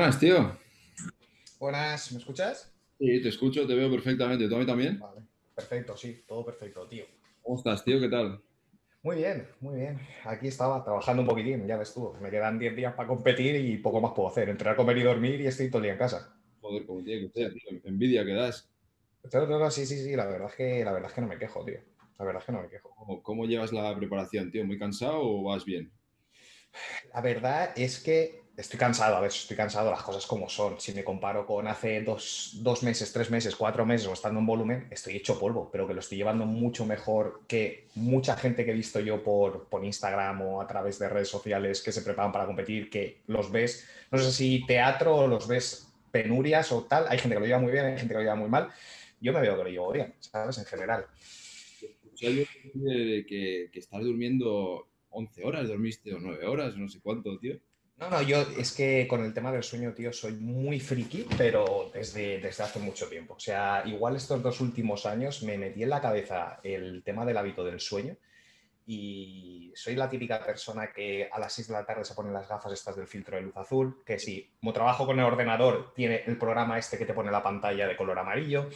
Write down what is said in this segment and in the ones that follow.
Buenas, tío. Buenas, ¿me escuchas? Sí, te escucho, te veo perfectamente. ¿Tú a mí también? Vale, perfecto, sí, todo perfecto, tío. ¿Cómo estás, tío? ¿Qué tal? Muy bien, muy bien. Aquí estaba trabajando un poquitín, ya ves tú. Me quedan 10 días para competir y poco más puedo hacer. Entrenar, comer y dormir y estoy todo el día en casa. Joder, como tiene que ser, tío. Envidia que das. No, no, no, sí, sí, sí, la verdad es que, la verdad es que no me quejo, tío. La verdad es que no me quejo. ¿Cómo, cómo llevas la preparación, tío? ¿Muy cansado o vas bien? La verdad es que estoy cansado, a ver, estoy cansado, las cosas como son. Si me comparo con hace dos, dos, meses, tres meses, cuatro meses o estando en volumen, estoy hecho polvo, pero que lo estoy llevando mucho mejor que mucha gente que he visto yo por, por Instagram o a través de redes sociales que se preparan para competir, que los ves, no sé si teatro o los ves penurias o tal. Hay gente que lo lleva muy bien, hay gente que lo lleva muy mal. Yo me veo que lo llevo bien, ¿sabes? En general. Que, que estás durmiendo 11 horas, dormiste o 9 horas, no sé cuánto, tío. No, no, yo es que con el tema del sueño, tío, soy muy friki, pero desde, desde hace mucho tiempo. O sea, igual estos dos últimos años me metí en la cabeza el tema del hábito del sueño y soy la típica persona que a las 6 de la tarde se ponen las gafas estas del filtro de luz azul, que si como trabajo con el ordenador, tiene el programa este que te pone la pantalla de color amarillo.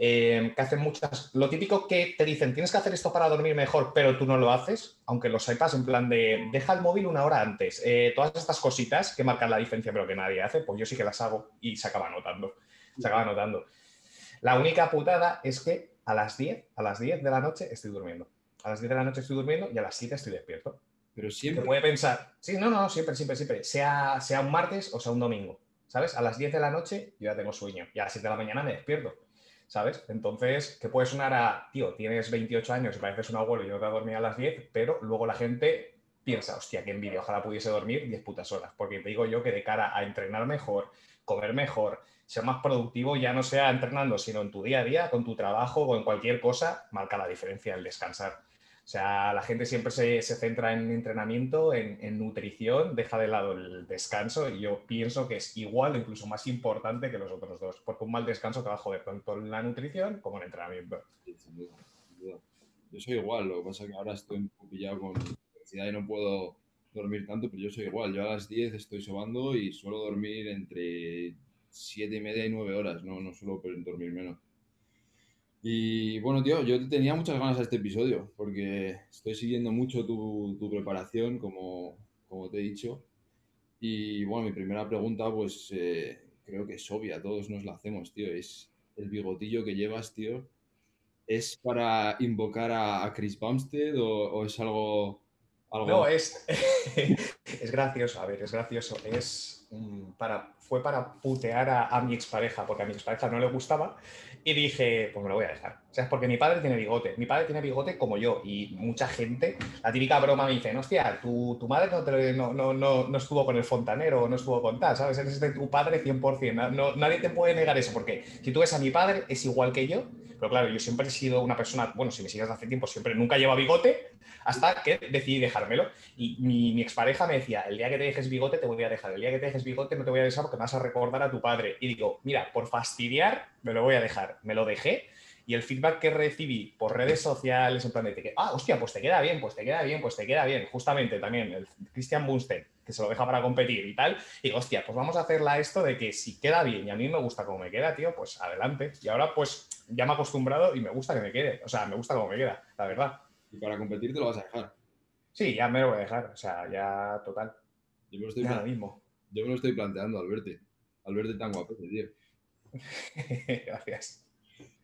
Eh, que hacen muchas. Lo típico que te dicen, tienes que hacer esto para dormir mejor, pero tú no lo haces, aunque lo sepas, en plan de deja el móvil una hora antes. Eh, todas estas cositas que marcan la diferencia, pero que nadie hace, pues yo sí que las hago y se acaba notando. Se acaba notando. La única putada es que a las 10, a las 10 de la noche estoy durmiendo. A las 10 de la noche estoy durmiendo y a las 7 estoy despierto. Pero siempre. Se puede pensar, sí, no, no, siempre, siempre, siempre. Sea, sea un martes o sea un domingo. ¿Sabes? A las 10 de la noche yo ya tengo sueño y a las 7 de la mañana me despierto. ¿Sabes? Entonces, que puede sonar a, tío, tienes 28 años y pareces un abuelo y no te has dormido a las 10, pero luego la gente piensa, hostia, qué envidia, ojalá pudiese dormir 10 putas horas, porque te digo yo que de cara a entrenar mejor, comer mejor, ser más productivo, ya no sea entrenando, sino en tu día a día, con tu trabajo o en cualquier cosa, marca la diferencia el descansar. O sea, la gente siempre se, centra en entrenamiento, en, nutrición, deja de lado el descanso y yo pienso que es igual o incluso más importante que los otros dos, porque un mal descanso te va a joder tanto en la nutrición como en el entrenamiento. Yo soy igual, lo que pasa es que ahora estoy un poco pillado con universidad y no puedo dormir tanto, pero yo soy igual. Yo a las 10 estoy sobando y suelo dormir entre 7 y media y 9 horas, no, no suelo dormir menos. Y bueno, tío, yo tenía muchas ganas a este episodio porque estoy siguiendo mucho tu, tu preparación, como, como, te he dicho. Y bueno, mi primera pregunta, pues eh, creo que es obvia, todos nos la hacemos, tío. Es el bigotillo que llevas, tío. ¿Es para invocar a, Chris Bumstead o, o es algo, algo, No, es, es gracioso, a ver, es gracioso. Es para, fue para putear a, a mi expareja, porque a mi expareja no le gustaba y dije, pues me lo voy a dejar. O sea, es porque mi padre tiene bigote. Mi padre tiene bigote como yo. Y mucha gente, la típica broma me dice, hostia, tu, tu madre no, te, no, no, no, estuvo con el fontanero, no estuvo con tal, ¿sabes? Eres de tu padre 100%. No, nadie te puede negar eso, porque si tú ves a mi padre, es igual que yo. Pero claro, yo siempre he sido una persona, bueno, si me sigues hace tiempo, siempre nunca lleva bigote, hasta que decidí dejármelo. Y mi, mi expareja me decía, el día que te dejes bigote te voy a dejar, el día que te dejes bigote no te voy a dejar porque me vas a recordar a tu padre. Y digo, mira, por fastidiar, me lo voy a dejar. Me lo dejé y el feedback que recibí por redes sociales, en plan de que, ah, hostia, pues te queda bien, pues te queda bien, pues te queda bien. Justamente también el Christian Bunstein, que se lo deja para competir y tal. Y digo, hostia, pues vamos a hacerla esto de que si queda bien y a mí me gusta como me queda, tío, pues adelante. Y ahora pues ya me he acostumbrado y me gusta que me quede. O sea, me gusta como me queda, la verdad. Y para competir te lo vas a dejar. Sí, ya me lo voy a dejar. O sea, ya total. Yo me lo estoy, mismo. Yo me lo estoy planteando al verte. Al verte tan guapo, tío. Gracias.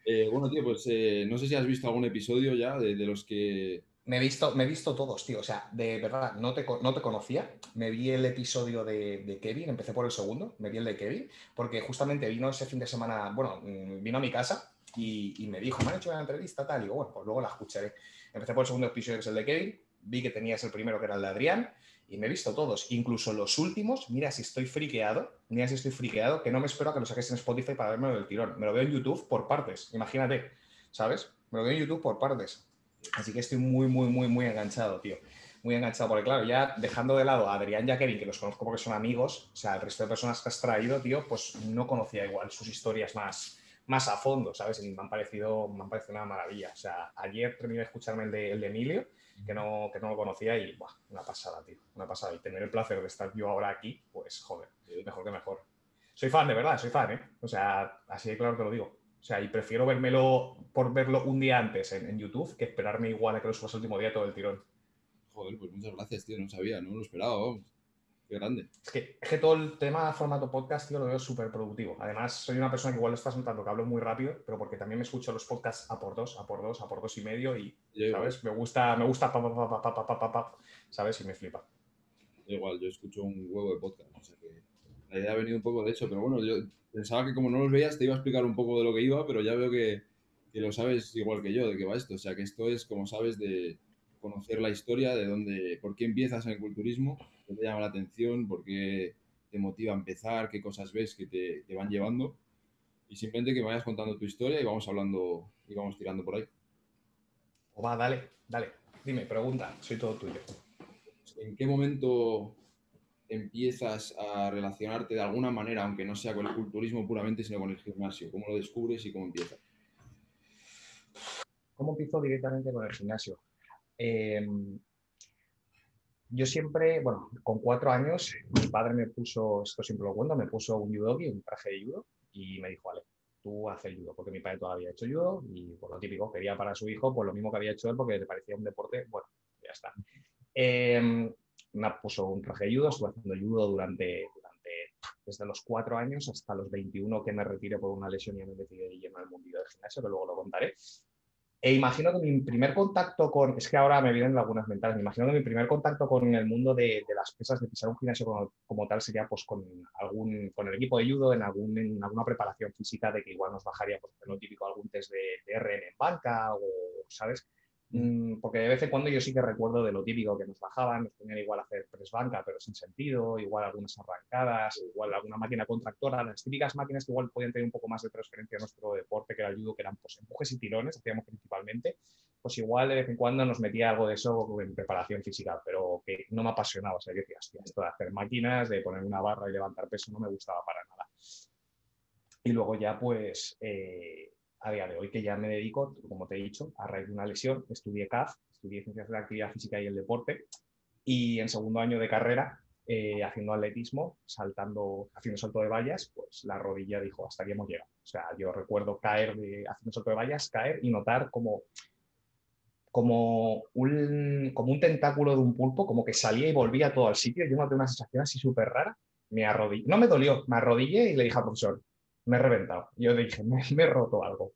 Eh, bueno, tío, pues eh, no sé si has visto algún episodio ya de, los que... Me he, visto, me he visto todos, tío. O sea, de verdad, no te, no te conocía. Me vi el episodio de, Kevin, empecé por el segundo, me vi el de Kevin, porque justamente vino ese fin de semana, bueno, mm, vino a mi casa y, me dijo, me han hecho una entrevista, tal. Y digo, bueno, pues luego la escucharé. Empecé por el segundo episodio, que es el de Kevin. Vi que tenías el primero, que era el de Adrián y me he visto todos, incluso los últimos. Mira si estoy friqueado, mira si estoy friqueado, que no me espero a que lo saques en Spotify para verme del tirón. Me lo veo en YouTube por partes, imagínate, ¿sabes? Me lo veo en YouTube por partes. Así que estoy muy, muy, muy, muy enganchado, tío. Muy enganchado, porque claro, ya dejando de lado a Adrián y a Kevin, que los conozco porque son amigos, o sea, el resto de personas que has traído, tío, pues no conocía igual sus historias más, más a fondo, ¿sabes? Y me han parecido, me han parecido una maravilla. O sea, ayer terminé de escucharme el de, el de Emilio que no, que no lo conocía y buah, una pasada, tío, una pasada. Y tener el placer de estar yo ahora aquí, pues joder, mejor que mejor. soy fan, de verdad, soy fan, ¿eh? O sea, así de claro te lo digo. O sea, y prefiero vérmelo por verlo un día antes en, YouTube que esperarme igual a que lo subas el último día todo el tirón. Joder, pues muchas gracias, tío. No sabía, no lo esperaba, vamos. Qué grande. Es que, es que todo el tema formato podcast, tío, lo veo súper productivo. Además, soy una persona que igual lo estás notando que hablo muy rápido, pero porque también me escucho los podcasts a por dos, a por dos, a por dos y medio y, ¿sabes? Me gusta, me gusta, pa, pa, pa, pa, pa, pa, pa, ¿sabes? Y me flipa. Igual, yo escucho un huevo de podcast, o sea que la idea ha venido un poco de hecho, pero bueno, yo pensaba que como no los veías te iba a explicar un poco de lo que iba, pero ya veo que, que lo sabes igual que yo de qué va esto. O sea, que esto es, como sabes, de conocer la historia, de dónde, por qué empiezas en el culturismo, qué te llama la atención, por qué te motiva a empezar, qué cosas ves que te, te van llevando. Y simplemente que me vayas contando tu historia y vamos hablando y vamos tirando por ahí. O va, dale, dale. Dime, pregunta, soy todo tuyo. ¿En qué momento empiezas a relacionarte de alguna manera, aunque no sea con el culturismo puramente, sino con el gimnasio? ¿Cómo lo descubres y cómo empiezas? ¿Cómo empiezo directamente con el gimnasio? Em, yo siempre, bueno, con cuatro años, mi padre me puso, esto siempre lo cuento, me puso un judogi, un traje de judo, y me dijo, vale, tú haces judo, porque mi padre todavía ha hecho judo, y por lo típico, quería para su hijo, por lo mismo que había hecho él, porque le parecía un deporte, bueno, ya está. Eh, me puso un traje de judo, estuve haciendo judo durante, durante, desde los cuatro años hasta los 21 que me retiré por una lesión y me metí de lleno al mundillo del gimnasio, que luego lo contaré. E imagino que mi primer contacto con, es que ahora me vienen lagunas mentales, me imagino que mi primer contacto con el mundo de, de las pesas, de pisar un gimnasio como, como, tal, sería pues con, algún, con el equipo de judo en, algún, en alguna preparación física de que igual nos bajaría, pues, lo típico, algún test de, de RN en banca o, ¿sabes? Mm, porque de vez en cuando yo sí que recuerdo de lo típico que nos bajaban, nos ponían igual a hacer press banca, pero sin sentido, igual algunas arrancadas, igual alguna máquina contractora, las típicas máquinas que igual podían tener un poco más de transferencia a nuestro deporte, que era el judo, que eran pues, empujes y tirones, hacíamos principalmente, pues igual de vez en cuando nos metía algo de eso en preparación física, pero que no me apasionaba, o sea, yo decía, hostia, esto de hacer máquinas, de poner una barra y levantar peso no me gustaba para nada. Y luego ya pues... Eh, a día de hoy que ya me dedico, como te he dicho, a raíz de una lesión, estudié CAF, estudié Ciencias de la Actividad Física y el Deporte, y en segundo año de carrera, eh, haciendo atletismo, saltando, haciendo salto de vallas, pues la rodilla dijo, hasta aquí hemos llegado. O sea, yo recuerdo caer de, haciendo salto de vallas, caer y notar como, como, un, como un tentáculo de un pulpo, como que salía y volvía todo al sitio. Yo noté una sensación así súper rara. Me arrodillé, no me dolió, me arrodillé y le dije al profesor, me he reventado. Yo dije, me, he roto algo.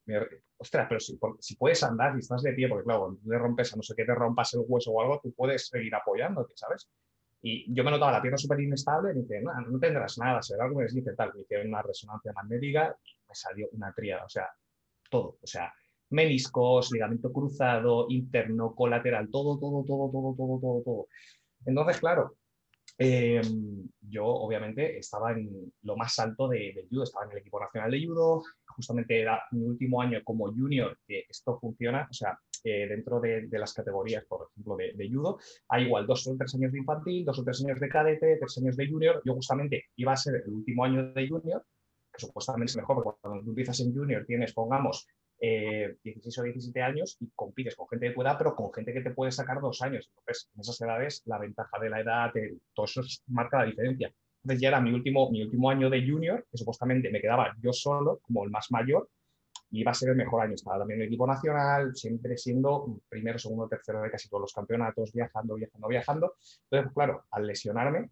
ostras, pero si, si, puedes andar y estás de pie, porque claro, cuando te rompes a no sé qué, te rompas el hueso o algo, tú puedes seguir apoyándote, ¿sabes? Y yo me notaba la pierna súper inestable, y dije, no, no tendrás nada, será algo que les dice tal. Me hicieron una resonancia magnética y me salió una tríada, o sea, todo, o sea, meniscos, ligamento cruzado, interno, colateral, todo, todo, todo, todo, todo, todo, todo. Entonces, claro, Em, yo obviamente estaba en lo más alto de, del judo, estaba en el equipo nacional de judo, justamente era mi último año como junior que esto funciona, o sea, eh, dentro de, de, las categorías, por ejemplo, de, de, judo, hay igual dos o tres años de infantil, dos o tres años de cadete, tres años de junior, yo justamente iba a ser el último año de junior, que supuestamente es mejor, porque cuando tú empiezas en junior tienes, pongamos, 16 eh, o 17 años y compites con gente de tu edad, pero con gente que te puede sacar dos años. Entonces, en esas edades, la ventaja de la edad, todo eso marca la diferencia. Entonces, ya era mi último, mi último año de junior, que supuestamente me quedaba yo solo, como el más mayor, y iba a ser el mejor año. Estaba también en el equipo nacional, siempre siendo primero, segundo, tercero de casi todos los campeonatos, viajando, viajando, viajando. Entonces, claro, al lesionarme,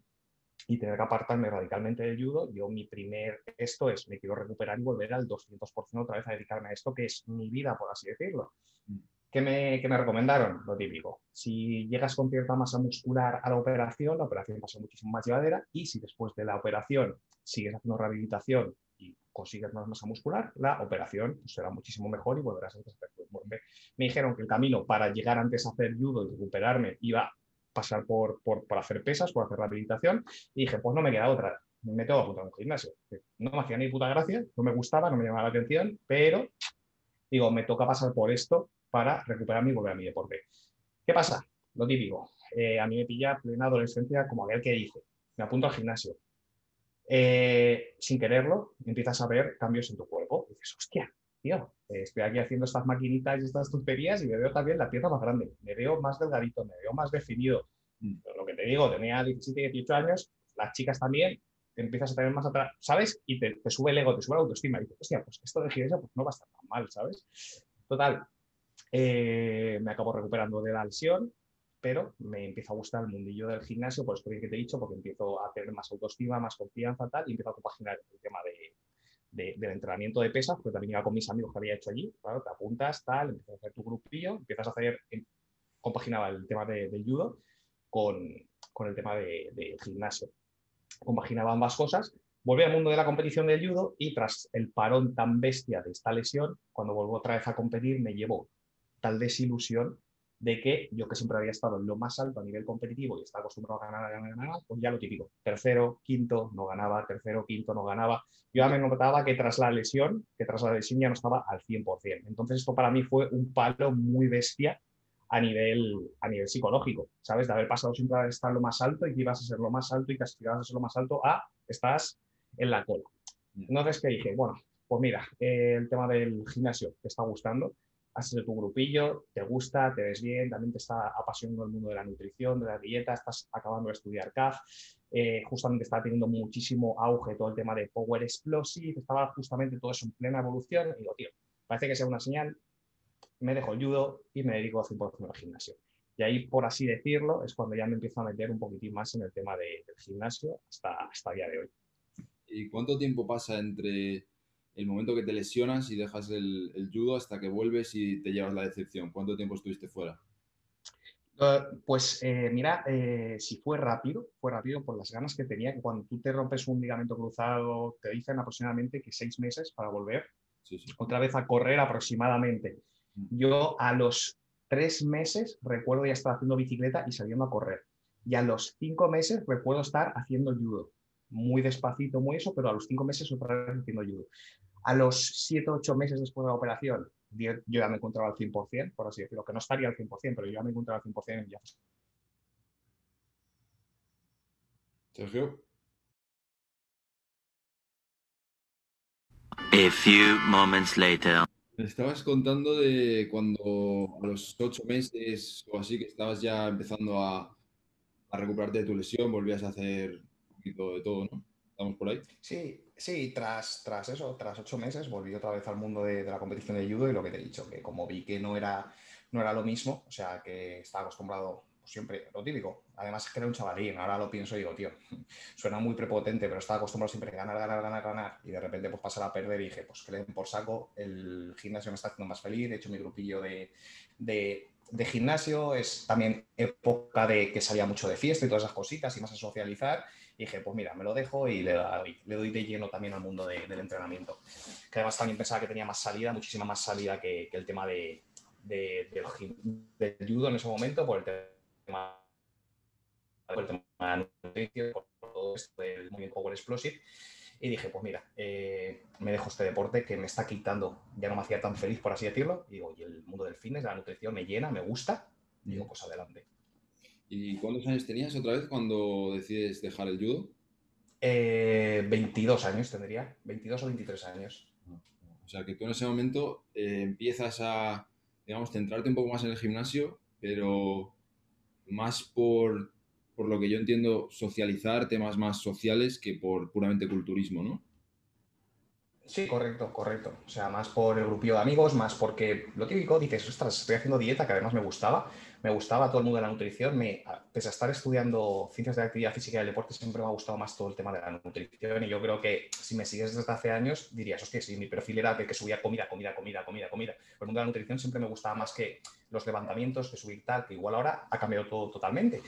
y tener que apartarme radicalmente del judo, yo mi primer esto es, me quiero recuperar y volver al 200% otra vez a dedicarme a esto, que es mi vida, por así decirlo. Mm. ¿Qué me, me recomendaron? Lo típico. Si llegas con cierta masa muscular a la operación, la operación pasa muchísimo más llevadera y si después de la operación sigues haciendo rehabilitación y consigues más masa muscular, la operación pues, será muchísimo mejor y volverás a hacer me, me dijeron que el camino para llegar antes a hacer judo y recuperarme iba pasar por, por, hacer pesas, por hacer rehabilitación, y dije, pues no me queda otra, me tengo que apuntar a un gimnasio. No me hacía ni puta gracia, no me gustaba, no me llamaba la atención, pero digo, me toca pasar por esto para recuperarme y volver a mi deporte. ¿Qué pasa? Lo típico, eh, a mí me pilla plena adolescencia como aquel que dice, me apunto al gimnasio. Eh, sin quererlo, empiezas a ver cambios en tu cuerpo. Y dices, hostia, tío, estoy aquí haciendo estas maquinitas y estas tonterías y me veo también la pierna más grande, me veo más delgadito, me veo más definido. Mm. lo que te digo, tenía 17, 18 años, las chicas también, empiezas a tener más atrás, ¿sabes? Y te, sube el ego, te sube la autoestima. Y dices, hostia, pues esto de gimnasia pues no va a estar tan mal, ¿sabes? Total, eh, me acabo recuperando de la lesión, pero me empieza a gustar el mundillo del gimnasio, por esto que te he dicho, porque empiezo a tener más autoestima, más confianza, tal, y empiezo a compaginar el tema de, del entrenamiento de pesas, porque también iba con mis amigos que había hecho allí, claro, te apuntas, tal, empiezas a hacer tu grupillo, empiezas a hacer, em, compaginaba el tema de, del judo con, con el tema del de gimnasio. Compaginaba ambas cosas, volví al mundo de la competición del judo y tras el parón tan bestia de esta lesión, cuando vuelvo otra vez a competir, me llevó tal desilusión de que yo que siempre había estado en lo más alto a nivel competitivo y estaba acostumbrado a ganar, a ganar, a ganar, pues ya lo típico, tercero, quinto, no ganaba, tercero, quinto, no ganaba. Yo ya me notaba que tras la lesión, que tras la lesión ya no estaba al 100%. Entonces esto para mí fue un palo muy bestia a nivel, a nivel psicológico, ¿sabes? De haber pasado siempre a estar lo más alto y que ibas a ser lo más alto y que aspirabas a ser lo más alto a estás en la cola. Entonces, ¿qué dije? Bueno, pues mira, eh, el tema del gimnasio te está gustando, has hecho tu grupillo, te gusta, te ves bien, también te está apasionando el mundo de la nutrición, de la dieta, estás acabando de estudiar CAF, eh, justamente está teniendo muchísimo auge todo el tema de Power Explosive, estaba justamente todo eso en plena evolución y digo, tío, parece que sea una señal, me dejo el judo y me dedico 100% al gimnasio. Y ahí, por así decirlo, es cuando ya me empiezo a meter un poquitín más en el tema del gimnasio hasta, hasta día de hoy. ¿Y cuánto tiempo pasa entre el momento que te lesionas y dejas el, judo hasta que vuelves y te llevas la decepción? ¿Cuánto tiempo estuviste fuera? Eh, pues eh, mira, eh, si fue rápido, fue rápido por las ganas que tenía, que cuando tú te rompes un ligamento cruzado, te dicen aproximadamente que seis meses para volver otra vez a correr aproximadamente. Mm. Yo a los tres meses recuerdo ya estar haciendo bicicleta y saliendo a correr. Y a los cinco meses recuerdo estar haciendo judo. Muy despacito, muy eso, pero a los cinco meses otra vez haciendo judo. A los 7 o 8 meses después de la operación, yo ya me encontraba al 100%, por así decirlo, que no estaría al 100%, pero yo ya me encontraba al 100% ya. Sergio. A few moments later. Me estabas contando de cuando a los ocho meses o así que estabas ya empezando a, a recuperarte de tu lesión, volvías a hacer un poquito de todo, ¿no? Sí, sí, tras, tras eso, tras ocho meses, volví otra vez al mundo de, la competición de judo y lo que te he dicho, que como vi que no era, no era lo mismo, o sea, que estaba acostumbrado pues, siempre, lo típico. Además es que era un chavalín, ahora lo pienso y digo, tío, suena muy prepotente, pero estaba acostumbrado siempre a ganar, ganar, ganar, ganar, y de repente pues pasar a perder y dije, pues que le den por saco, el gimnasio me está haciendo más feliz, he hecho mi grupillo de, de de gimnasio, es también época de que salía mucho de fiesta y todas esas cositas y más a socializar. Dije, pues mira, me lo dejo y le doy, le doy de lleno también al mundo del entrenamiento. Que además también pensaba que tenía más salida, muchísima más salida que, el tema de, de, del judo en ese momento, por el tema, por el tema de por todo esto del movimiento Power Explosive. Y dije, pues mira, eh, me dejo este deporte que me está quitando, ya no me hacía tan feliz, por así decirlo. Y digo, y el mundo del fitness, la nutrición me llena, me gusta. Y digo, pues adelante. ¿Y cuántos años tenías otra vez cuando decides dejar el judo? 22 eh, años tendría, 22 o 23 años. O sea que tú en ese momento eh, empiezas a, digamos, centrarte un poco más en el gimnasio, pero más por por lo que yo entiendo, socializar temas más sociales que por puramente culturismo, ¿no? Sí, correcto, correcto. O sea, más por el grupillo de amigos, más porque lo típico, dices, ostras, estoy haciendo dieta, que además me gustaba, me gustaba todo el mundo de la nutrición, me, pese a estar estudiando ciencias de la actividad física y el deporte, siempre me ha gustado más todo el tema de la nutrición y yo creo que si me sigues desde hace años, dirías, hostia, si mi perfil era de que subía comida, comida, comida, comida, comida, pero el mundo de la nutrición siempre me gustaba más que los levantamientos, que subir tal, que igual ahora ha cambiado todo totalmente.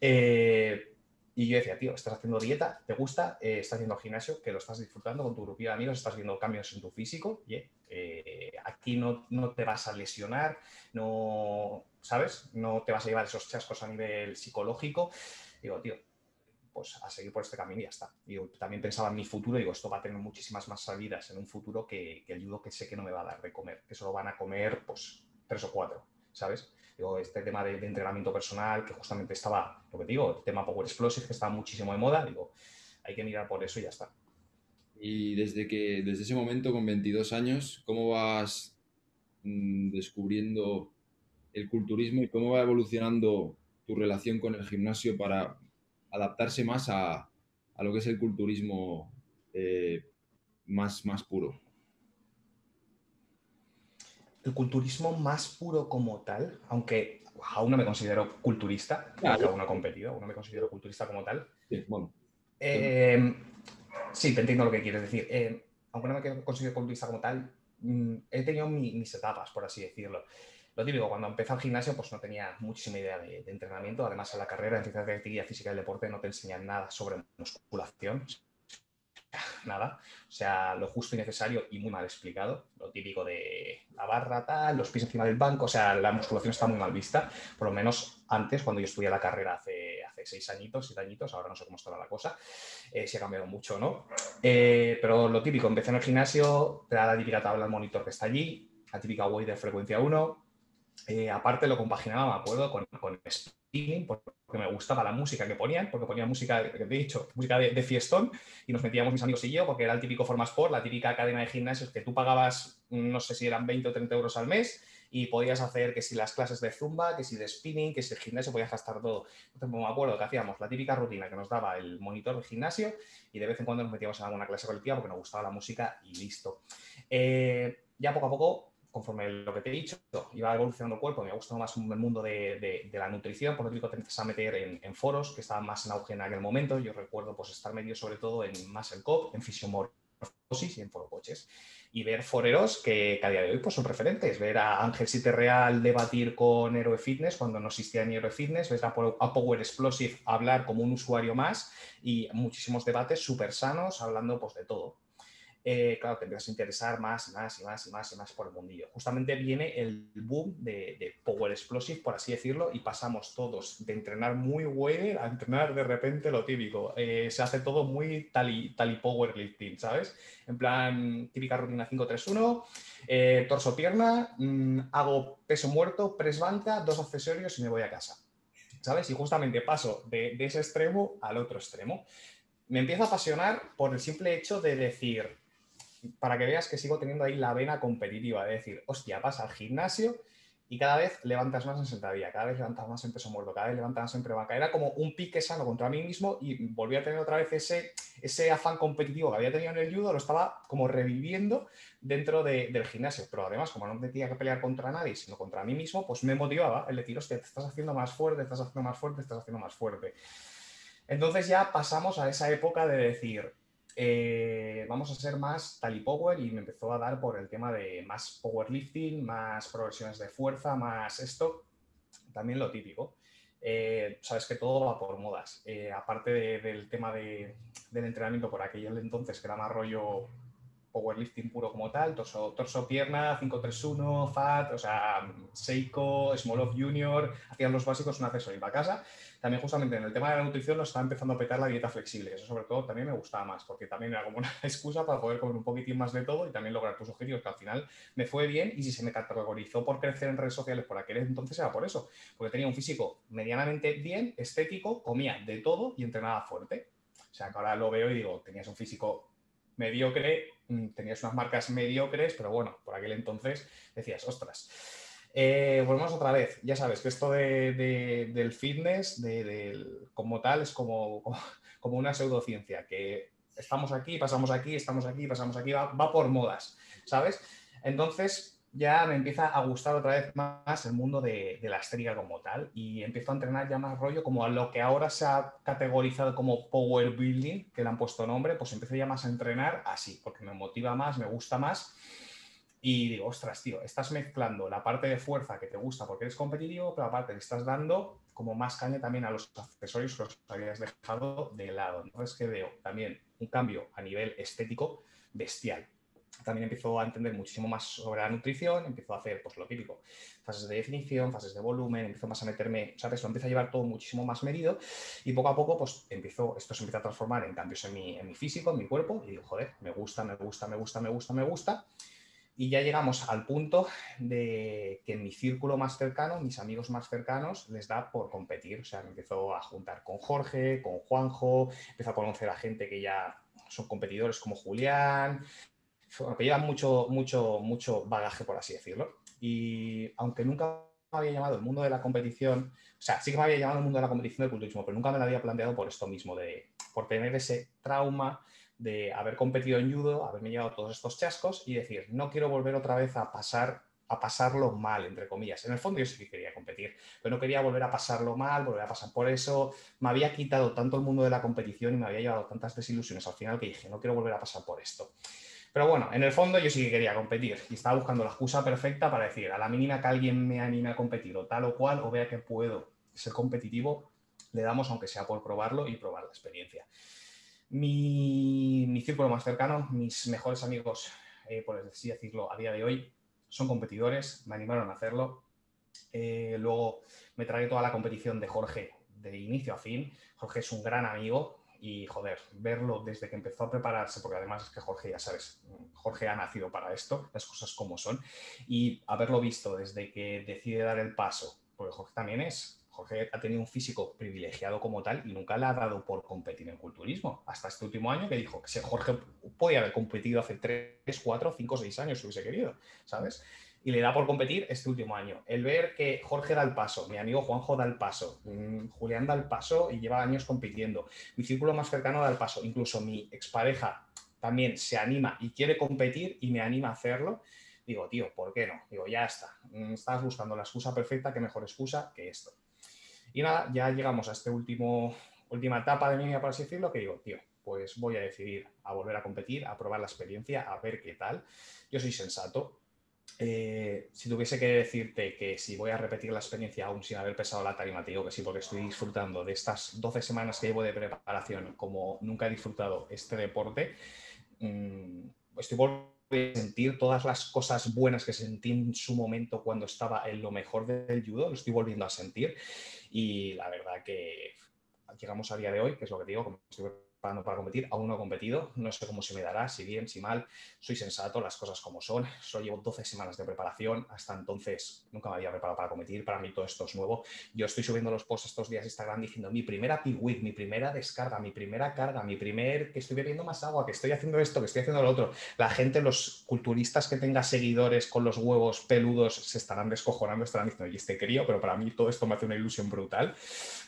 Eh, y yo decía, tío, estás haciendo dieta, te gusta, eh, estás haciendo gimnasio, que lo estás disfrutando con tu grupo de amigos, estás viendo cambios en tu físico, y eh, aquí no, no, te vas a lesionar, no, ¿sabes? No te vas a llevar esos chascos a nivel psicológico. Digo, tío, pues a seguir por este camino y ya está. Y también pensaba en mi futuro, digo, esto va a tener muchísimas más salidas en un futuro que, que el que sé que no me va a dar de comer, que solo van a comer, pues, tres o cuatro, ¿sabes? este tema de, entrenamiento personal, que justamente estaba, lo que digo, el tema Power Explosive, que está muchísimo de moda, digo, hay que mirar por eso y ya está. Y desde que, desde ese momento, con 22 años, ¿cómo vas mm, descubriendo el culturismo y cómo va evolucionando tu relación con el gimnasio para adaptarse más a, a lo que es el culturismo eh, más, más puro? El culturismo más puro como tal, aunque aún no me considero culturista, aún no he competido, aún no me considero culturista como tal. Sí, bueno. Eh, sí, te entiendo lo que quieres decir. Eh, aunque no me considero culturista como tal, mm, he tenido mis etapas, por así decirlo. Lo típico, cuando empecé al gimnasio, pues no tenía muchísima idea de, entrenamiento. Además, en la carrera en ciencias de actividad física y deporte no te enseñan nada sobre musculación, nada. O sea, lo justo y necesario y muy mal explicado. Lo típico de la barra, tal, los pies encima del banco. O sea, la musculación está muy mal vista. Por lo menos antes, cuando yo estudié la carrera hace, seis añitos, siete añitos, ahora no sé cómo estará la cosa. Eh, si ha cambiado mucho no. Eh, pero lo típico, empecé en el gimnasio, te da la típica tabla al monitor que está allí, la típica weight de frecuencia 1. Eh, aparte lo compaginaba, me acuerdo, con, con spinning, porque me gustaba la música que ponían, porque ponían música, de, he dicho, música de, fiestón, y nos metíamos mis amigos y yo, porque era el típico Formasport, la típica cadena de gimnasios que tú pagabas, no sé si eran 20 o 30 euros al mes, y podías hacer que si las clases de zumba, que si de spinning, que si el gimnasio, podías gastar todo. Entonces me acuerdo que hacíamos la típica rutina que nos daba el monitor del gimnasio y de vez en cuando nos metíamos en alguna clase colectiva porque nos gustaba la música y listo. Eh, ya poco a poco conforme lo que te he dicho, iba evolucionando el cuerpo, me ha gustado más el mundo de, la nutrición, por lo tanto te empiezas a meter en, foros que estaban más en auge en aquel momento. Yo recuerdo pues, estar medio sobre todo en Muscle Cop, en Fisiomorphosis y en Foro Coches. Y ver foreros que, a día de hoy pues, son referentes. Ver a Ángel Siete Real debatir con Hero Fitness cuando no existía ni Hero Fitness, ver a Power Explosive hablar como un usuario más y muchísimos debates súper sanos hablando pues, de todo. Eh, claro, te empiezas a interesar más y más y más y más y más por el mundillo. Justamente viene el boom de, Power Explosive, por así decirlo, y pasamos todos de entrenar muy weather a entrenar de repente lo típico. Eh, se hace todo muy tali, tali powerlifting, ¿sabes? En plan, típica rutina 5-3-1, eh, torso-pierna, mm, hago peso muerto, press banca, dos accesorios y me voy a casa. ¿Sabes? Y justamente paso de ese extremo al otro extremo. Me empiezo a apasionar por el simple hecho de decir, para que veas que sigo teniendo ahí la vena competitiva, de decir, hostia, vas al gimnasio y cada vez levantas más en sentadilla, cada vez levantas más en peso muerto, cada vez levantas más en prebanca. Era como un pique sano contra mí mismo y volví a tener otra vez ese, ese afán competitivo que había tenido en el judo, lo estaba como reviviendo dentro del gimnasio. Pero además, como no tenía que pelear contra nadie, sino contra mí mismo, pues me motivaba el decir, hostia, te estás haciendo más fuerte, te estás haciendo más fuerte, te estás haciendo más fuerte. Entonces ya pasamos a esa época de decir, eh, vamos a ser más tally power y me empezó a dar por el tema de más powerlifting, más progresiones de fuerza, más esto, también lo típico. Eh, sabes que todo va por modas. Eh, aparte del tema del entrenamiento por aquel entonces, que era más rollo powerlifting puro como tal, torso, torso pierna, 5-3-1, FAT, o sea, Seiko, Smolov Junior, hacían los básicos un accesorio para casa. También justamente en el tema de la nutrición nos está empezando a petar la dieta flexible. Eso sobre todo también me gustaba más, porque también era como una excusa para poder comer un poquitín más de todo y también lograr tus objetivos, que al final me fue bien y si se me categorizó por crecer en redes sociales por aquel entonces era por eso, porque tenía un físico medianamente bien, estético, comía de todo y entrenaba fuerte. O sea, que ahora lo veo y digo, tenías un físico mediocre, mm, tenías unas marcas mediocres, pero bueno, por aquel entonces decías, ostras. Eh, volvemos otra vez. Ya sabes que esto del fitness, como tal, es como, como, una pseudociencia, que estamos aquí, pasamos aquí, estamos aquí, pasamos aquí, va, va por modas, ¿sabes? Entonces, ya me empieza a gustar otra vez más el mundo de, la estética como tal y empiezo a entrenar ya más rollo como a lo que ahora se ha categorizado como power building, que le han puesto nombre, pues empiezo ya más a entrenar así, porque me motiva más, me gusta más. Y digo, ostras, tío, estás mezclando la parte de fuerza que te gusta porque eres competitivo, pero aparte le estás dando como más caña también a los accesorios que los habías dejado de lado. Entonces, que veo también un cambio a nivel estético bestial también empiezo a entender muchísimo más sobre la nutrición, empiezo a hacer pues lo típico, fases de definición, fases de volumen, empiezo más a meterme, ¿sabes? Lo empiezo a llevar todo muchísimo más medido y poco a poco pues empiezo, esto se empieza a transformar en cambios en mi, en mi físico, en mi cuerpo y digo, joder, me gusta, me gusta, me gusta, me gusta, me gusta. Y ya llegamos al punto de que en mi círculo más cercano, mis amigos más cercanos, les da por competir. O sea, me empiezo a juntar con Jorge, con Juanjo, empiezo a conocer a gente que ya son competidores como Julián, que llevan mucho, mucho, mucho bagaje, por así decirlo. Y aunque nunca me había llamado el mundo de la competición, o sea, sí que me había llamado el mundo de la competición del culturismo, pero nunca me lo había planteado por esto mismo, de, por tener ese trauma de haber competido en judo, haberme llevado todos estos chascos y decir, no quiero volver otra vez a pasar a pasarlo mal, entre comillas. En el fondo yo sí que quería competir, pero no quería volver a pasarlo mal, volver a pasar por eso. Me había quitado tanto el mundo de la competición y me había llevado tantas desilusiones al final que dije, no quiero volver a pasar por esto. Pero bueno, en el fondo yo sí que quería competir y estaba buscando la excusa perfecta para decir, a la mínima que alguien me anime a competir o tal o cual, o vea que puedo ser competitivo, le damos aunque sea por probarlo y probar la experiencia. Mi, mi círculo más cercano, mis mejores amigos, eh, por así decirlo, a día de hoy, son competidores, me animaron a hacerlo. Eh, luego me trae toda la competición de Jorge de inicio a fin. Jorge es un gran amigo y, joder, verlo desde que empezó a prepararse, porque además es que Jorge, ya sabes, Jorge ha nacido para esto, las cosas como son, y haberlo visto desde que decide dar el paso, porque Jorge también es Jorge ha tenido un físico privilegiado como tal y nunca le ha dado por competir en culturismo. Hasta este último año que dijo que Jorge podía haber competido hace 3, 4, 5, 6 años si hubiese querido, ¿sabes? Y le da por competir este último año. El ver que Jorge da el paso, mi amigo Juanjo da el paso, mm, Julián da el paso y lleva años compitiendo, mi círculo más cercano da el paso, incluso mi expareja también se anima y quiere competir y me anima a hacerlo. Digo, tío, ¿por qué no? Digo, ya está. Mm, estás buscando la excusa perfecta, qué mejor excusa que esto. Y nada, ya llegamos a esta última etapa de mi vida, por así decirlo, que digo, tío, pues voy a decidir a volver a competir, a probar la experiencia, a ver qué tal. Yo soy sensato. Eh, si tuviese que decirte que si voy a repetir la experiencia aún sin haber pesado la tarima, te digo que sí, porque estoy disfrutando de estas 12 semanas que llevo de preparación como nunca he disfrutado este deporte. Mm, estoy volviendo sentir todas las cosas buenas que sentí en su momento cuando estaba en lo mejor del judo, lo estoy volviendo a sentir y la verdad que llegamos a día de hoy, que es lo que digo, como estoy para competir, aún no he competido, no sé cómo se me dará, si bien, si mal, soy sensato, las cosas como son, solo llevo 12 semanas de preparación, hasta entonces nunca me había preparado para competir, para mí todo esto es nuevo, yo estoy subiendo los posts estos días Instagram diciendo mi primera week mi primera descarga, mi primera carga, mi primer, que estoy bebiendo más agua, que estoy haciendo esto, que estoy haciendo lo otro, la gente, los culturistas que tenga seguidores con los huevos peludos se estarán descojonando, estarán diciendo, y este crío, pero para mí todo esto me hace una ilusión brutal,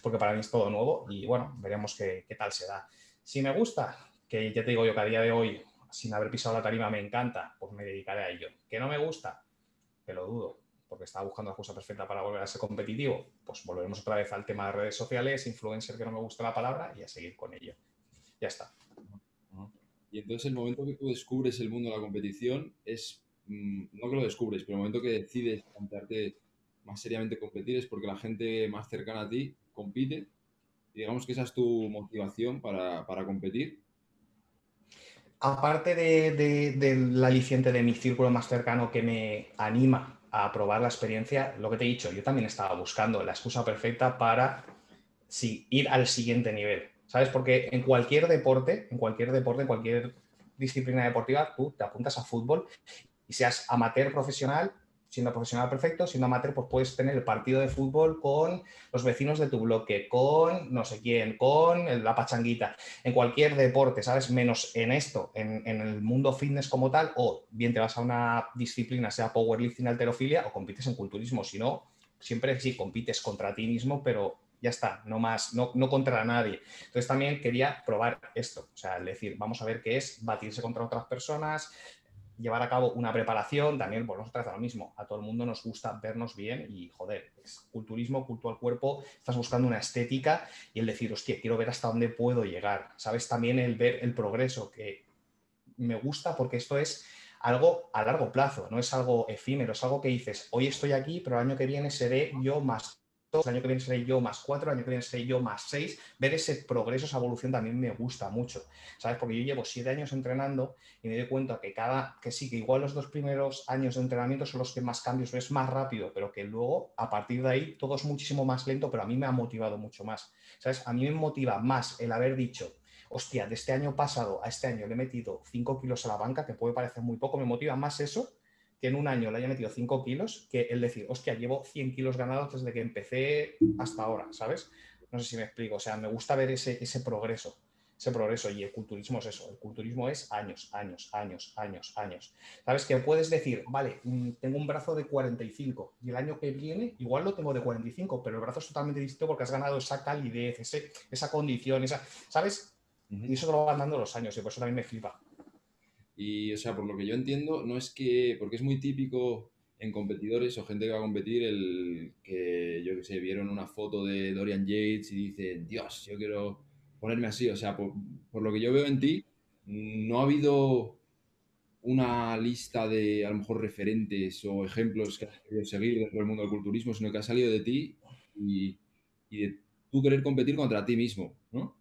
porque para mí es todo nuevo y bueno, veremos qué tal se da. Si me gusta, que ya te digo yo que a día de hoy, sin haber pisado la tarima, me encanta, pues me dedicaré a ello. Que no me gusta, que lo dudo, porque estaba buscando la cosa perfecta para volver a ser competitivo, pues volveremos otra vez al tema de redes sociales, influencer que no me gusta la palabra y a seguir con ello. Ya está. Y entonces el momento que tú descubres el mundo de la competición es, mm, no que lo descubres, pero el momento que decides plantearte más seriamente competir es porque la gente más cercana a ti compite digamos que esa es tu motivación para, competir. Aparte de, del aliciente de mi círculo más cercano que me anima a probar la experiencia, lo que te he dicho, yo también estaba buscando la excusa perfecta para ir al siguiente nivel. ¿Sabes? Porque en cualquier deporte, en cualquier deporte, en cualquier disciplina deportiva, tú te apuntas a fútbol y seas amateur profesional, siendo profesional perfecto, siendo amateur, pues puedes tener el partido de fútbol con los vecinos de tu bloque, con no sé quién, con la pachanguita, en cualquier deporte, ¿sabes? Menos en esto, en, el mundo fitness como tal, o bien te vas a una disciplina, sea powerlifting, alterofilia, o compites en culturismo, si no, siempre sí compites contra ti mismo, pero ya está, no más, no, no, contra nadie. Entonces también quería probar esto, o sea, decir, vamos a ver qué es batirse contra otras personas, llevar a cabo una preparación, también pues nos trata lo mismo. A todo el mundo nos gusta vernos bien y, joder, es culturismo, culto al cuerpo, estás buscando una estética y el decir, hostia, quiero ver hasta dónde puedo llegar. Sabes también el ver el progreso, que me gusta porque esto es algo a largo plazo, no es algo efímero, es algo que dices, hoy estoy aquí, pero el año que viene seré yo más el año que viene seré yo más cuatro, el año que viene seré yo más seis. Ver ese progreso, esa evolución también me gusta mucho, ¿sabes? Porque yo llevo siete años entrenando y me doy cuenta que cada, que sí, que igual los dos primeros años de entrenamiento son los que más cambios ves más rápido, pero que luego a partir de ahí todo es muchísimo más lento, pero a mí me ha motivado mucho más, ¿sabes? A mí me motiva más el haber dicho, hostia, de este año pasado a este año le he metido cinco kilos a la banca, que puede parecer muy poco, me motiva más eso que en un año le haya metido 5 kilos que el decir, hostia, llevo 100 kilos ganados desde que empecé hasta ahora, ¿sabes? No sé si me explico, o sea, me gusta ver ese, ese progreso, ese progreso y el culturismo es eso, el culturismo es años, años, años, años, años. ¿Sabes? Que puedes decir, vale, mm, tengo un brazo de 45 y el año que viene igual lo tengo de 45, pero el brazo es totalmente distinto porque has ganado esa calidez, ese, esa condición, esa, ¿sabes? Y eso te lo van dando los años y por eso también me flipa. Y, o sea, por lo que yo entiendo, no es que, porque es muy típico en competidores o gente que va a competir, el que, yo que sé, vieron una foto de Dorian Yates y dicen, Dios, yo quiero ponerme así. O sea, por, por lo que yo veo en ti, no ha habido una lista de, a lo mejor, referentes o ejemplos que has querido seguir dentro del mundo del culturismo, sino que ha salido de ti y, y de tú querer competir contra ti mismo, ¿no?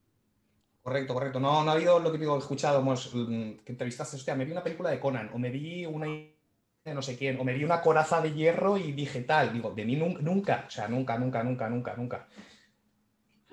Correcto, correcto. No, no ha habido lo que digo, he escuchado, hemos, mm, que entrevistaste, hostia, me vi una película de Conan, o me vi una de no sé quién, o me vi una coraza de hierro y dije tal. Digo, de mí nunca, o sea, nunca, nunca, nunca, nunca, nunca.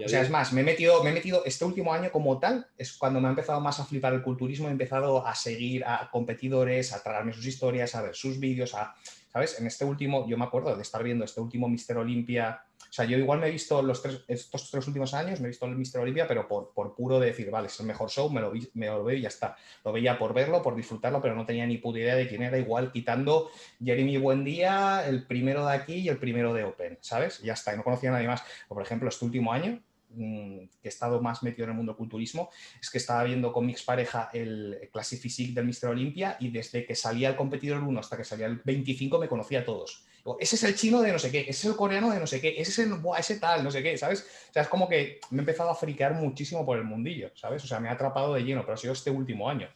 O sea, es más, me he, metido, me he metido este último año como tal, es cuando me ha empezado más a flipar el culturismo, he empezado a seguir a competidores, a traerme sus historias, a ver sus vídeos, a, ¿sabes? En este último, yo me acuerdo de estar viendo este último Mister Olimpia sea, yo igual me he visto los tres, estos tres últimos años, me he visto el Mister Olimpia, pero por, por puro de decir, vale, es el mejor show, me lo, me lo veo y ya está. Lo veía por verlo, por disfrutarlo, pero no tenía ni puta idea de quién era, igual quitando Jeremy Buendía, el primero de aquí y el primero de Open, ¿sabes? Ya está, y no conocía a nadie más. O, por ejemplo, este último año, Mm, que he estado más metido en el mundo del culturismo, es que estaba viendo con mi expareja el Classic Physique del Mister Olympia y desde que salía el competidor 1 hasta que salía el 25 me conocía a todos. Ese es el chino de no sé qué, ese es el coreano de no sé qué, ese es el, ese tal, no sé qué, ¿sabes? O sea, es como que me he empezado a friquear muchísimo por el mundillo, ¿sabes? O sea, me ha atrapado de lleno, pero ha sido este último año.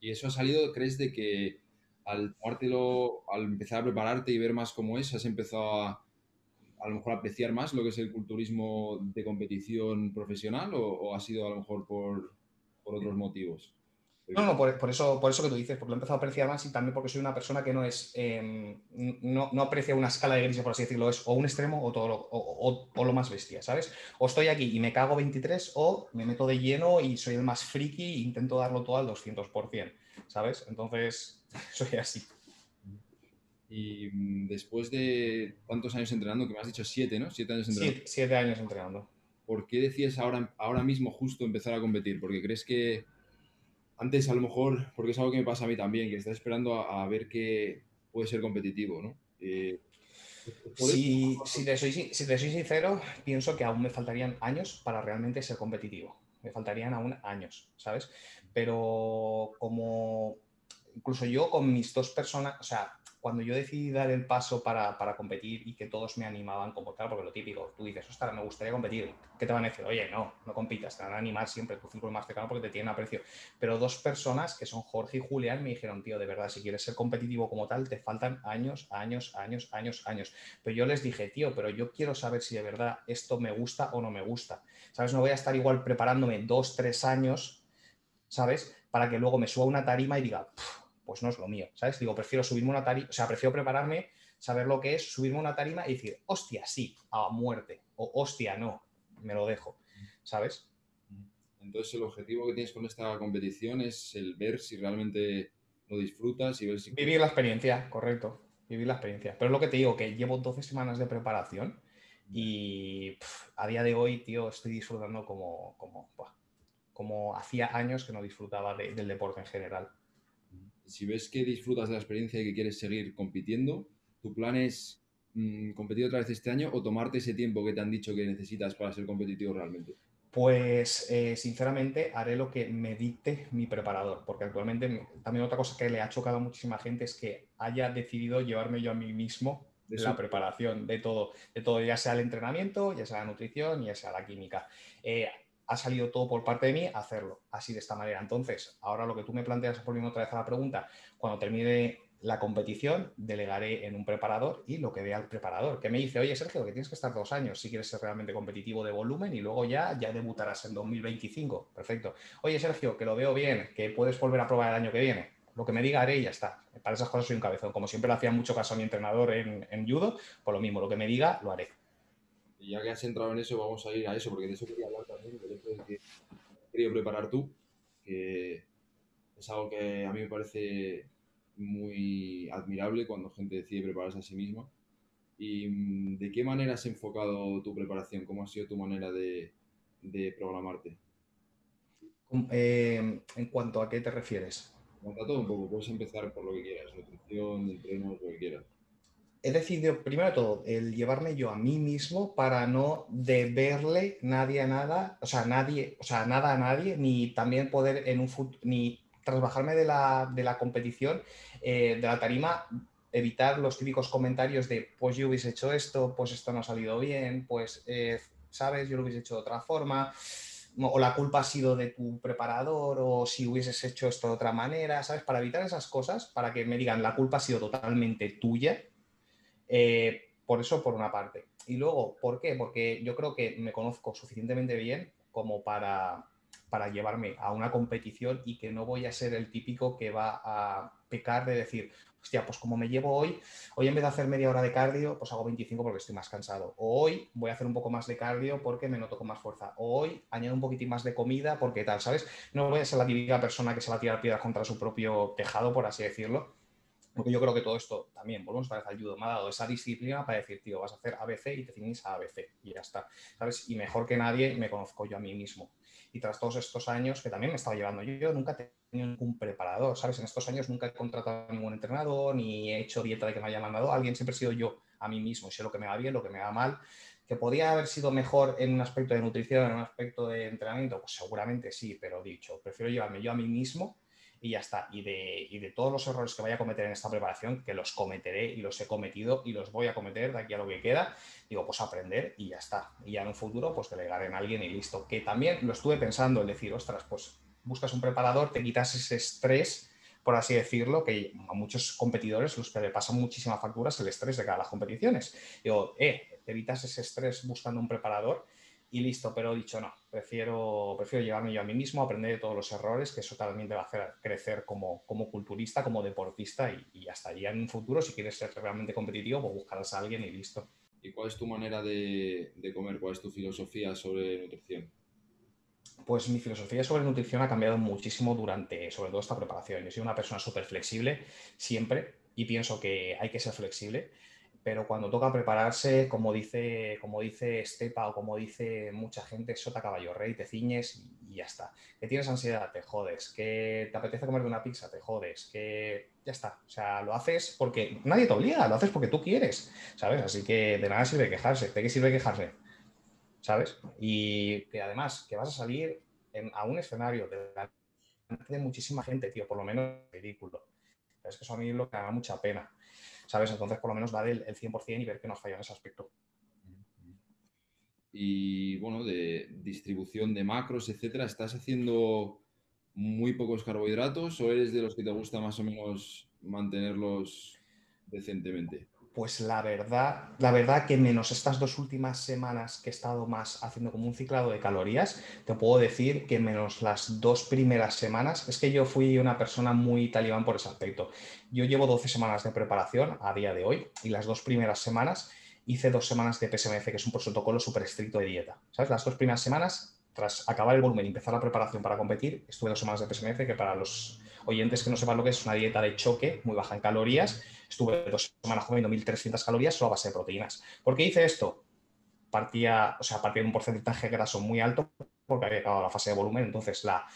¿Y eso ha salido, crees, de que al tomártelo, al empezar a prepararte y ver más cómo es, has empezado a a lo mejor apreciar más lo que es el culturismo de competición profesional o, ha sido a lo mejor por, otros motivos? No, no, por, eso, por eso que tú dices, porque lo he empezado a apreciar más y también porque soy una persona que no es, em, no, no, aprecia una escala de grises, por así decirlo, es o un extremo o, todo lo, o, o, lo más bestia, ¿sabes? O estoy aquí y me cago 23 o me meto de lleno y soy el más friki e intento darlo todo al 200%, ¿sabes? Entonces, soy así. Y mm, después de cuántos años entrenando, que me has dicho siete, ¿no? Siete años entrenando. Siete, años entrenando. ¿Por qué decías ahora, ahora mismo justo empezar a competir? Porque crees que antes a lo mejor, porque es algo que me pasa a mí también, que estás esperando a, ver qué puede ser competitivo, ¿no? Eh, si, si, te soy, si te soy sincero, pienso que aún me faltarían años para realmente ser competitivo. Me faltarían aún años, ¿sabes? Pero como incluso yo con mis dos personas, o sea, cuando yo decidí dar el paso para, competir y que todos me animaban como tal, porque lo típico, tú dices, ostras, me gustaría competir, ¿qué te van a decir? Oye, no, no compitas, te van a animar siempre tu círculo más cercano porque te tienen aprecio. Pero dos personas, que son Jorge y Julián, me dijeron, tío, de verdad, si quieres ser competitivo como tal, te faltan años, años, años, años, años. Pero yo les dije, tío, pero yo quiero saber si de verdad esto me gusta o no me gusta. ¿Sabes? No voy a estar igual preparándome dos, tres años, ¿sabes? Para que luego me suba una tarima y diga, pues no es lo mío, ¿sabes? Digo, prefiero subirme una tarima, o sea, prefiero prepararme, saber lo que es, subirme una tarima y decir, hostia, sí, a muerte, o hostia, no, me lo dejo, ¿sabes? Entonces, el objetivo que tienes con esta competición es el ver si realmente lo disfrutas y ver si... Vivir la experiencia, correcto, vivir la experiencia. Pero es lo que te digo, que llevo 12 semanas de preparación y a día de hoy, tío, estoy disfrutando como, como, como hacía años que no disfrutaba del deporte en general si ves que disfrutas de la experiencia y que quieres seguir compitiendo, ¿tu plan es mm, competir otra vez este año o tomarte ese tiempo que te han dicho que necesitas para ser competitivo realmente? Pues eh, sinceramente haré lo que me dicte mi preparador, porque actualmente también otra cosa que le ha chocado a muchísima gente es que haya decidido llevarme yo a mí mismo de la preparación de todo, de todo, ya sea el entrenamiento, ya sea la nutrición, ya sea la química. Eh, ha salido todo por parte de mí hacerlo así de esta manera. Entonces, ahora lo que tú me planteas, volviendo otra vez a la pregunta, cuando termine la competición, delegaré en un preparador y lo que vea el preparador, que me dice, oye Sergio, que tienes que estar dos años si quieres ser realmente competitivo de volumen y luego ya, ya debutarás en 2025. Perfecto. Oye Sergio, que lo veo bien, que puedes volver a probar el año que viene. Lo que me diga haré y ya está. Para esas cosas soy un cabezón. Como siempre le hacía mucho caso a mi entrenador en, en judo, por lo mismo, lo que me diga, lo haré. Y ya que has entrado en eso, vamos a ir a eso, porque de eso quería hablar también, del hecho de que querido preparar tú, que es algo que a mí me parece muy admirable cuando gente decide prepararse a sí misma. ¿Y mm, de qué manera has enfocado tu preparación? ¿Cómo ha sido tu manera de, programarte? Eh, ¿En cuanto a qué te refieres? En todo un poco, puedes empezar por lo que quieras, nutrición, entrenos, lo que quieras. He decidido, primero de todo, el llevarme yo a mí mismo para no deberle nadie a nada, o sea, nadie, o sea, nada a nadie, ni también poder en un futuro, ni tras bajarme de la, de la competición, eh, de la tarima, evitar los típicos comentarios de, pues yo hubiese hecho esto, pues esto no ha salido bien, pues, eh, ¿sabes? Yo lo hubiese hecho de otra forma o la culpa ha sido de tu preparador, o si hubieses hecho esto de otra manera, ¿sabes? Para evitar esas cosas, para que me digan la culpa ha sido totalmente tuya. Eh, por eso, por una parte. Y luego, ¿por qué? Porque yo creo que me conozco suficientemente bien como para, para llevarme a una competición y que no voy a ser el típico que va a pecar de decir, hostia, pues como me llevo hoy, hoy en vez de hacer media hora de cardio, pues hago 25 porque estoy más cansado. O hoy voy a hacer un poco más de cardio porque me noto con más fuerza. O hoy añado un poquitín más de comida porque tal, ¿sabes? No voy a ser la típica persona que se va a tirar piedras contra su propio tejado, por así decirlo. Porque yo creo que todo esto también, volvemos para el judo, me ha dado esa disciplina para decir, tío, vas a hacer ABC y te ciñes a ABC y ya está, ¿sabes? Y mejor que nadie me conozco yo a mí mismo. Y tras todos estos años que también me estaba llevando, yo, yo nunca he tenido ningún preparador, ¿sabes? En estos años nunca he contratado a ningún entrenador, ni he hecho dieta de que me haya mandado alguien, siempre he sido yo a mí mismo, sé lo que me va bien, lo que me va mal, que podría haber sido mejor en un aspecto de nutrición, en un aspecto de entrenamiento, pues seguramente sí, pero dicho, prefiero llevarme yo a mí mismo y ya está. Y de, y de, todos los errores que vaya a cometer en esta preparación, que los cometeré y los he cometido y los voy a cometer de aquí a lo que queda, digo, pues aprender y ya está. Y ya en un futuro, pues delegar en alguien y listo. Que también lo estuve pensando, el decir, ostras, pues buscas un preparador, te quitas ese estrés por así decirlo, que a muchos competidores los que le pasan muchísimas facturas el estrés de cada las competiciones. Digo, eh, te evitas ese estrés buscando un preparador y listo, pero he dicho no, prefiero, prefiero llevarme yo a mí mismo, aprender de todos los errores, que eso también te va a hacer crecer como, como culturista, como deportista y, y hasta allí en un futuro, si quieres ser realmente competitivo, pues buscarás a alguien y listo. ¿Y cuál es tu manera de, de comer? ¿Cuál es tu filosofía sobre nutrición? Pues mi filosofía sobre nutrición ha cambiado muchísimo durante, sobre todo, esta preparación. Yo soy una persona súper flexible siempre y pienso que hay que ser flexible pero cuando toca prepararse, como dice, como dice Estepa o como dice mucha gente, sota caballo rey, te ciñes y, ya está. Que tienes ansiedad, te jodes. Que te apetece comer una pizza, te jodes. Que ya está. O sea, lo haces porque nadie te obliga, lo haces porque tú quieres, ¿sabes? Así que de nada sirve quejarse. ¿De qué sirve quejarse? ¿Sabes? Y que además que vas a salir a un escenario de, muchísima gente, tío, por lo menos ridículo. Es que eso a mí lo que me da mucha pena. ¿Sabes? Entonces, por lo menos dar el, el 100% y ver que no has fallado en ese aspecto. Y bueno, de distribución de macros, etcétera, ¿estás haciendo muy pocos carbohidratos o eres de los que te gusta más o menos mantenerlos decentemente? Pues la verdad, la verdad que menos estas dos últimas semanas que he estado más haciendo como un ciclado de calorías, te puedo decir que menos las dos primeras semanas, es que yo fui una persona muy talibán por ese aspecto. Yo llevo 12 semanas de preparación a día de hoy y las dos primeras semanas hice dos semanas de PSMF, que es un protocolo súper estricto de dieta. ¿Sabes? Las dos primeras semanas, tras acabar el volumen y empezar la preparación para competir, estuve dos semanas de PSMF, que para los oyentes que no sepan lo que es una dieta de choque, muy baja en calorías. Estuve dos semanas comiendo 1.300 calorías solo a base de proteínas. ¿Por qué hice esto? Partía, o sea, partía de un porcentaje graso muy alto porque había acabado la fase de volumen, entonces la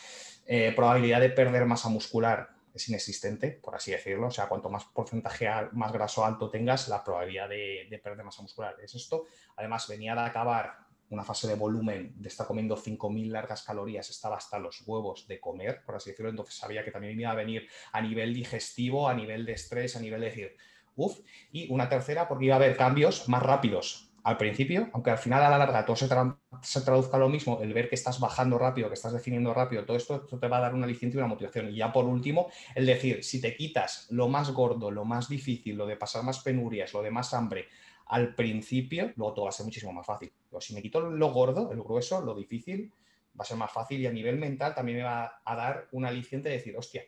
eh, probabilidad de perder masa muscular es inexistente, por así decirlo. O sea, cuanto más porcentaje más graso alto tengas, la probabilidad de, de perder masa muscular es esto. Además, venía de acabar una fase de volumen, de estar comiendo 5.000 largas calorías, estaba hasta los huevos de comer, por así decirlo, entonces sabía que también iba a venir a nivel digestivo, a nivel de estrés, a nivel de decir, uff, y una tercera porque iba a haber cambios más rápidos al principio, aunque al final a la larga todo se, traduzca lo mismo, el ver que estás bajando rápido, que estás definiendo rápido, todo esto, esto te va a dar una aliciente y una motivación. Y ya por último, el decir, si te quitas lo más gordo, lo más difícil, lo de pasar más penurias, lo de más hambre, al principio, luego todo va a ser muchísimo más fácil. Si me quito lo gordo, el grueso, lo difícil, va a ser más fácil y a nivel mental también me va a dar un aliciente de decir, hostia,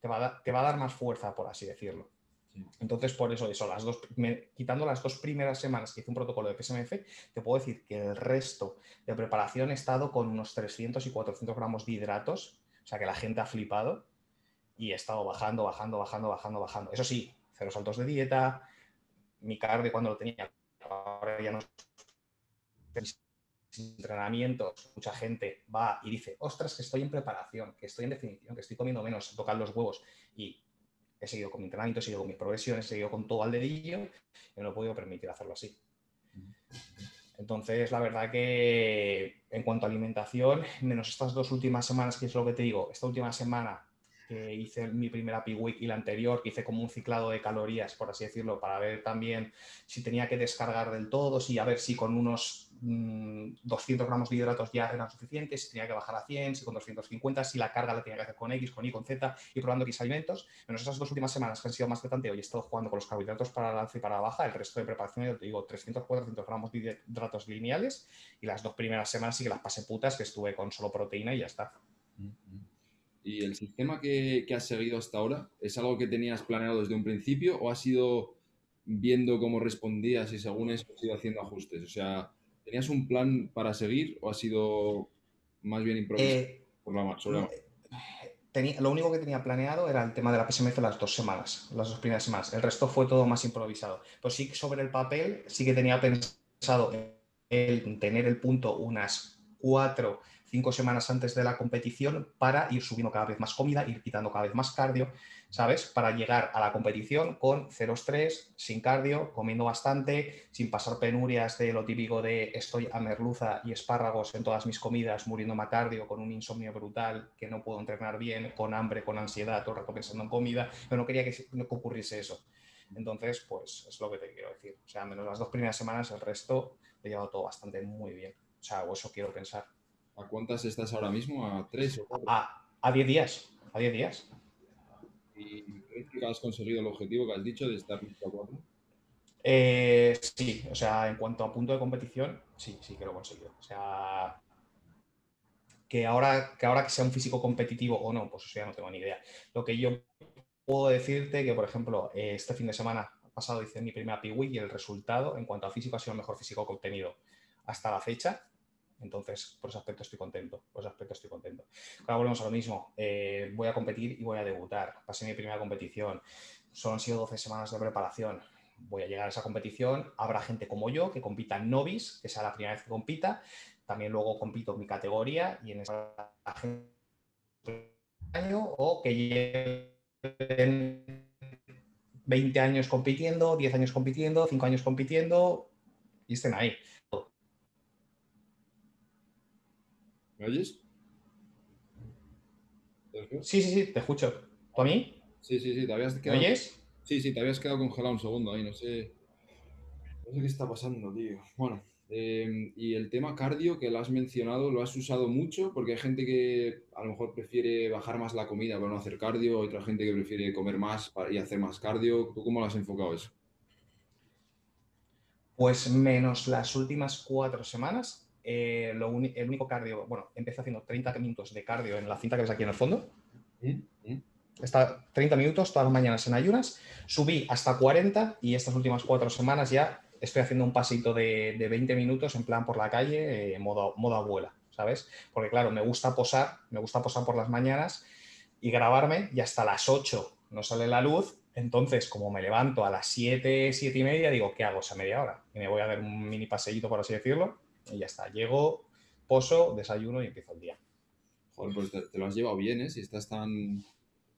te va a, te va a dar más fuerza, por así decirlo. Entonces, por eso, eso las dos, quitando las dos primeras semanas que hice un protocolo de PSMF, te puedo decir que el resto de preparación he estado con unos 300 y 400 gramos de hidratos, o sea que la gente ha flipado y he estado bajando, bajando, bajando, bajando, bajando. Eso sí, cero saltos de dieta, mi cardio cuando lo tenía, ahora ya no entrenamientos, mucha gente va y dice, ostras, que estoy en preparación, que estoy en definición, que estoy comiendo menos, tocar los huevos y he seguido con mi entrenamiento, he seguido con mis progresiones, he seguido con todo al dedillo y no he podido permitir hacerlo así. Entonces, la verdad que en cuanto a alimentación, menos estas dos últimas semanas, que es lo que te digo, esta última semana que hice mi primera P Week y la anterior, que hice como un ciclado de calorías, por así decirlo, para ver también si tenía que descargar del todo, si a ver si con unos 200 mm, gramos de hidratos ya eran suficientes, si tenía que bajar a 100, si con 250, si la carga la tenía que hacer con X, con Y, con Z, y probando X alimentos. Menos esas dos últimas semanas que han sido más de tanteo y he estado jugando con los carbohidratos para la alza y para la baja, el resto de preparación, yo te digo, 300, 400 gramos de hidratos lineales, y las dos primeras semanas sí que las pasé putas, que estuve con solo proteína y ya está. ¿Y el sistema que, has seguido hasta ahora es algo que tenías planeado desde un principio o has ido viendo cómo respondías y según eso has ido haciendo ajustes? O sea, ¿tenías un plan para seguir o ha sido más bien improvisado eh, por la, Tenía, lo único que tenía planeado era el tema de la PSMF las dos semanas, las dos primeras semanas. El resto fue todo más improvisado. Pues sí, sobre el papel sí que tenía pensado en tener el punto unas cuatro cinco semanas antes de la competición para ir subiendo cada vez más comida, ir quitando cada vez más cardio, ¿sabes? Para llegar a la competición con cero estrés, sin cardio, comiendo bastante, sin pasar penurias de lo típico de estoy a merluza y espárragos en todas mis comidas, muriendo a cardio, con un insomnio brutal, que no puedo entrenar bien, con hambre, con ansiedad, todo el rato pensando en comida, pero no quería que, no ocurriese eso. Entonces, pues es lo que te quiero decir. O sea, menos las dos primeras semanas, el resto he llevado todo bastante muy bien. O sea, o eso quiero pensar. ¿A cuántas estás ahora mismo? ¿A tres o cuatro? A 10 días. A 10 días. ¿Y crees que has conseguido el objetivo que has dicho de estar listo a cuatro? Eh, sí, o sea, en cuanto a punto de competición, sí, sí que lo he conseguido. O sea, que ahora, que ahora que sea un físico competitivo o no, pues eso ya no tengo ni idea. Lo que yo puedo decirte que, por ejemplo, este fin de semana pasado hice mi primera PIWI y el resultado en cuanto a físico ha sido el mejor físico que he obtenido hasta la fecha. Entonces, por ese aspecto estoy contento. Por ese aspecto estoy contento. Ahora volvemos a lo mismo. Eh, voy a competir y voy a debutar. Pasé mi primera competición. Solo han sido 12 semanas de preparación. Voy a llegar a esa competición. Habrá gente como yo que compita en novice, que sea la primera vez que compita. También luego compito en mi categoría y en esa año o que lleven 20 años compitiendo, 10 años compitiendo, 5 años compitiendo y estén ahí. ¿Me oyes? Sí, sí, sí, te escucho. ¿Tú a mí? Sí, sí, sí, te habías quedado. ¿Me oyes? Sí, sí, te habías quedado congelado un segundo ahí, no sé. No sé qué está pasando, tío. Bueno, em, y el tema cardio que lo has mencionado, ¿lo has usado mucho? Porque hay gente que a lo mejor prefiere bajar más la comida para no hacer cardio, otra gente que prefiere comer más y hacer más cardio. ¿Tú cómo lo has enfocado eso? Pues menos las últimas cuatro semanas, eh, el único cardio, bueno, empecé haciendo 30 minutos de cardio en la cinta que ves aquí en el fondo. Está 30 minutos todas las mañanas en ayunas. Subí hasta 40 y estas últimas cuatro semanas ya estoy haciendo un pasito de, 20 minutos en plan por la calle, eh, modo, modo abuela, ¿sabes? Porque claro, me gusta posar, me gusta posar por las mañanas y grabarme y hasta las 8 no sale la luz. Entonces, como me levanto a las 7, 7 y media, digo, ¿qué hago esa media hora? Y me voy a dar un mini paseíto, por así decirlo, y ya está. Llego, poso, desayuno y empiezo el día. Joder, pues te, lo has llevado bien, ¿eh? Si estás tan,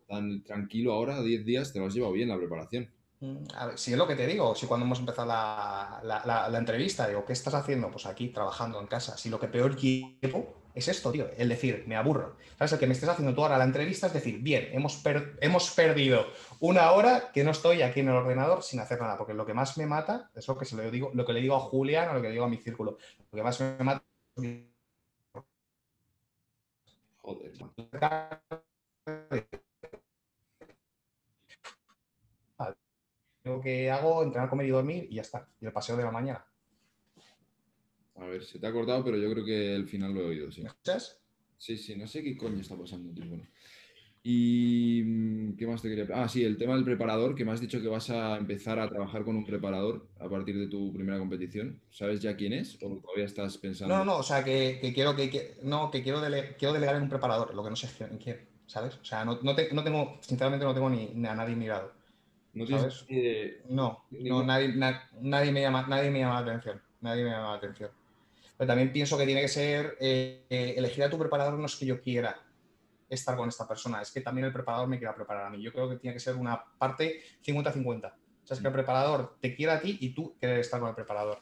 tan tranquilo ahora, 10 días, te lo has llevado bien la preparación. Mm, a ver, si es lo que te digo, si cuando hemos empezado la, la, entrevista, digo, ¿qué estás haciendo? Pues aquí, trabajando en casa. Si lo que peor llevo es esto, tío, el decir, me aburro. ¿Sabes? El que me estés haciendo tú ahora la entrevista es decir, bien, hemos, hemos perdido una hora que no estoy aquí en el ordenador sin hacer nada, porque lo que más me mata, es lo que, se lo, digo, lo que le digo a Julián o lo que le digo a mi círculo, lo que más me mata Joder. Lo que hago, entrenar, comer y dormir y ya está. Y el paseo de la mañana. A ver, se te ha cortado, pero yo creo que el final lo he oído, sí. ¿Me escuchas? Sí, sí, no sé qué coño está pasando, tío. Bueno. ¿Y mm, qué más te quería Ah, sí, el tema del preparador, que me has dicho que vas a empezar a trabajar con un preparador a partir de tu primera competición. ¿Sabes ya quién es o todavía estás pensando? No, no, o sea, que, quiero que, no, que quiero, quiero delegar en un preparador, lo que no sé quién, ¿sabes? O sea, no, no, tengo, sinceramente no tengo ni, a nadie mirado. ¿No ¿sabes? No, no nadie, nadie, me llama, nadie me llama la atención. Nadie me llama la atención. Pero también pienso que tiene que ser, eh, elegir a tu preparador no es que yo quiera, estar con esta persona, es que también el preparador me quiera preparar a mí. Yo creo que tiene que ser una parte 50-50. O sea, es que el preparador te quiere a ti y tú quieres estar con el preparador.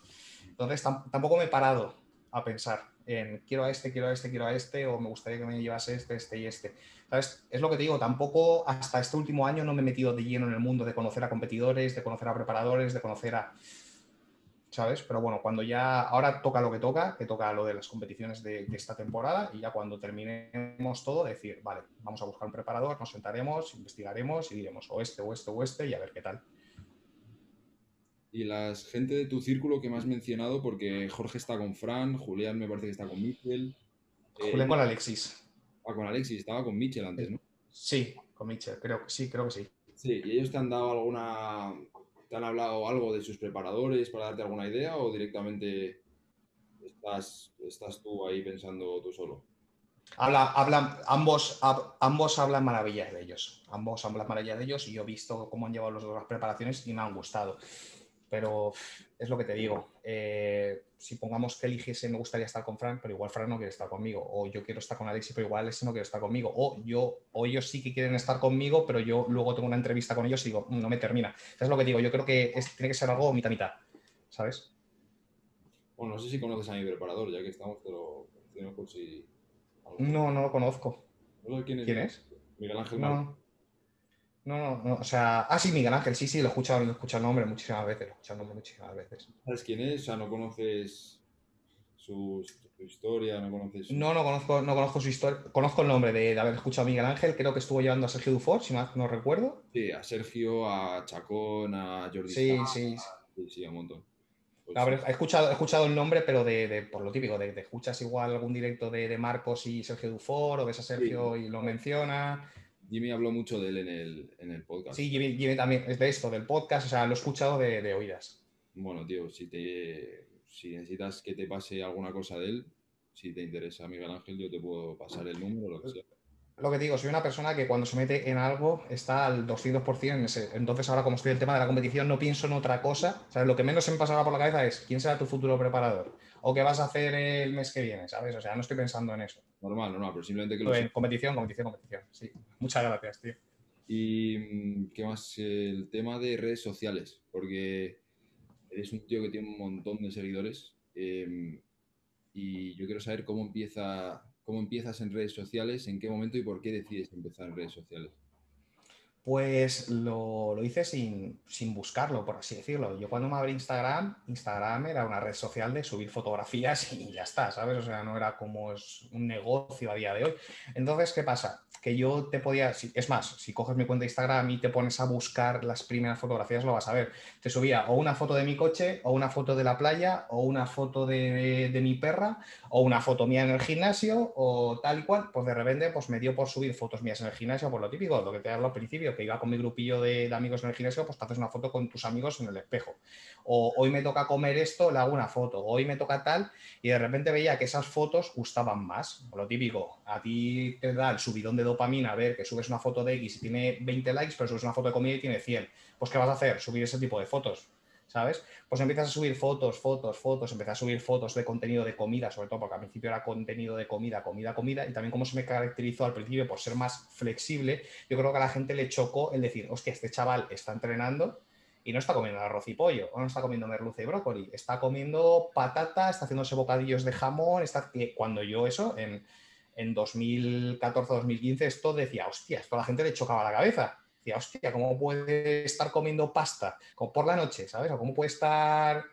Entonces, tampoco me he parado a pensar en quiero a este, quiero a este, quiero a este, o me gustaría que me llevase este, este y este. Es lo que te digo, tampoco hasta este último año no me he metido de lleno en el mundo de conocer a competidores, de conocer a preparadores, de conocer a... ¿Sabes? Pero bueno, cuando ya, ahora toca lo que toca, que toca lo de las competiciones de, de esta temporada, y ya cuando terminemos todo, decir, vale, vamos a buscar un preparador, nos sentaremos, investigaremos y diremos o este, o este, o este, y a ver qué tal y la gente de tu círculo que me has mencionado, porque Jorge está con Fran, Julián me parece que está con Michel. Eh, Julián con Alexis. Ah, con Alexis, estaba con Michel antes, ¿no? Sí, con Michel, creo que sí, creo que sí. Sí, ¿y ellos te han dado alguna. ¿Te han hablado algo de sus preparadores para darte alguna idea o directamente estás, estás tú ahí pensando tú solo? Habla, hablan, ambos, ambos hablan maravillas de ellos. Ambos hablan maravillas de ellos y yo he visto cómo han llevado los dos las preparaciones y me han gustado pero es lo que te digo. Eh, si pongamos que eligiese, me gustaría estar con Frank, pero igual Frank no quiere estar conmigo. O yo quiero estar con Alexi, pero igual Alexi no quiere estar conmigo. O yo, o ellos sí que quieren estar conmigo, pero yo luego tengo una entrevista con ellos y digo, mm, no me termina. Es lo que digo. Yo creo que tiene que ser algo mitad-mitad, ¿sabes? Bueno, no sé si conoces a mi preparador, ya que estamos, pero. No, no lo conozco. ¿Quién es? ¿Quién es? Miguel Ángel no. No, no, o sea, ah, sí, Miguel Ángel, sí, sí, lo he escuchado, lo he escuchado el nombre muchísimas veces, lo he escuchado el nombre muchísimas veces. ¿Sabes quién es? O sea, ¿no conoces su, historia? ¿No conoces No, no conozco, no conozco su historia. Conozco el nombre de, haber escuchado a Miguel Ángel, creo que estuvo llevando a Sergio Dufour, si no, no recuerdo. Sí, a Sergio, a Chacón, a Jordi Sí, sí. Sí, sí, un montón. Pues he, escuchado, he escuchado el nombre, pero de, por lo típico, de, escuchas igual algún directo de, Marcos y Sergio Dufour, o ves a Sergio y lo menciona. Jimmy habló mucho de él en el, en el podcast. Sí, Jimmy, también es de esto, del podcast, o sea, lo he escuchado de, oídas. Bueno, tío, si, te, si necesitas que te pase alguna cosa de él, si te interesa Miguel Ángel, yo te puedo pasar el número, lo que sea. Lo que digo, soy una persona que cuando se mete en algo está al 200% en ese. Entonces, ahora, como estoy en el tema de la competición, no pienso en otra cosa. O sea, lo que menos se me pasaba por la cabeza es quién será tu futuro preparador o qué vas a hacer el mes que viene, ¿sabes? O sea, no estoy pensando en eso. Normal, normal, pero simplemente que lo. En competición, competición, competición. Sí. Muchas gracias, tío. Y mm, qué más, el tema de redes sociales, porque eres un tío que tiene un montón de seguidores em, y yo quiero saber cómo empieza, cómo empiezas en redes sociales, en qué momento y por qué decides empezar en redes sociales. Pues lo, hice sin, buscarlo, por así decirlo. Yo cuando me abrí Instagram, Instagram era una red social de subir fotografías y ya está, ¿sabes? O sea, no era como es un negocio a día de hoy. Entonces, ¿qué pasa? Que yo te podía, es más, si coges mi cuenta de Instagram y te pones a buscar las primeras fotografías, lo vas a ver. Te subía o una foto de mi coche, o una foto de la playa, o una foto de, de mi perra, o una foto mía en el gimnasio, o tal y cual. Pues de repente, pues me dio por subir fotos mías en el gimnasio, por lo típico, lo que te hablo al principio que iba con mi grupillo de, amigos en el gimnasio, pues te haces una foto con tus amigos en el espejo. O hoy me toca comer esto, le hago una foto. Hoy me toca tal, y de repente veía que esas fotos gustaban más. Lo típico, a ti te da el subidón de dopamina a ver que subes una foto de X y tiene 20 likes, pero subes una foto de comida y tiene 100. Pues ¿qué vas a hacer? Subir ese tipo de fotos ¿sabes? Pues empiezas a subir fotos, fotos, fotos, empiezas a subir fotos de contenido de comida, sobre todo porque al principio era contenido de comida, comida, comida, y también como se me caracterizó al principio por ser más flexible, yo creo que a la gente le chocó el decir, hostia, este chaval está entrenando y no está comiendo arroz y pollo, o no está comiendo merluza y brócoli, está comiendo patata, está haciéndose bocadillos de jamón, está... cuando yo eso, en, en 2014-2015, esto decía, hostia, esto a la gente le chocaba la cabeza hostia, ¿cómo puede estar comiendo pasta por la noche, ¿sabes? O cómo puede estar,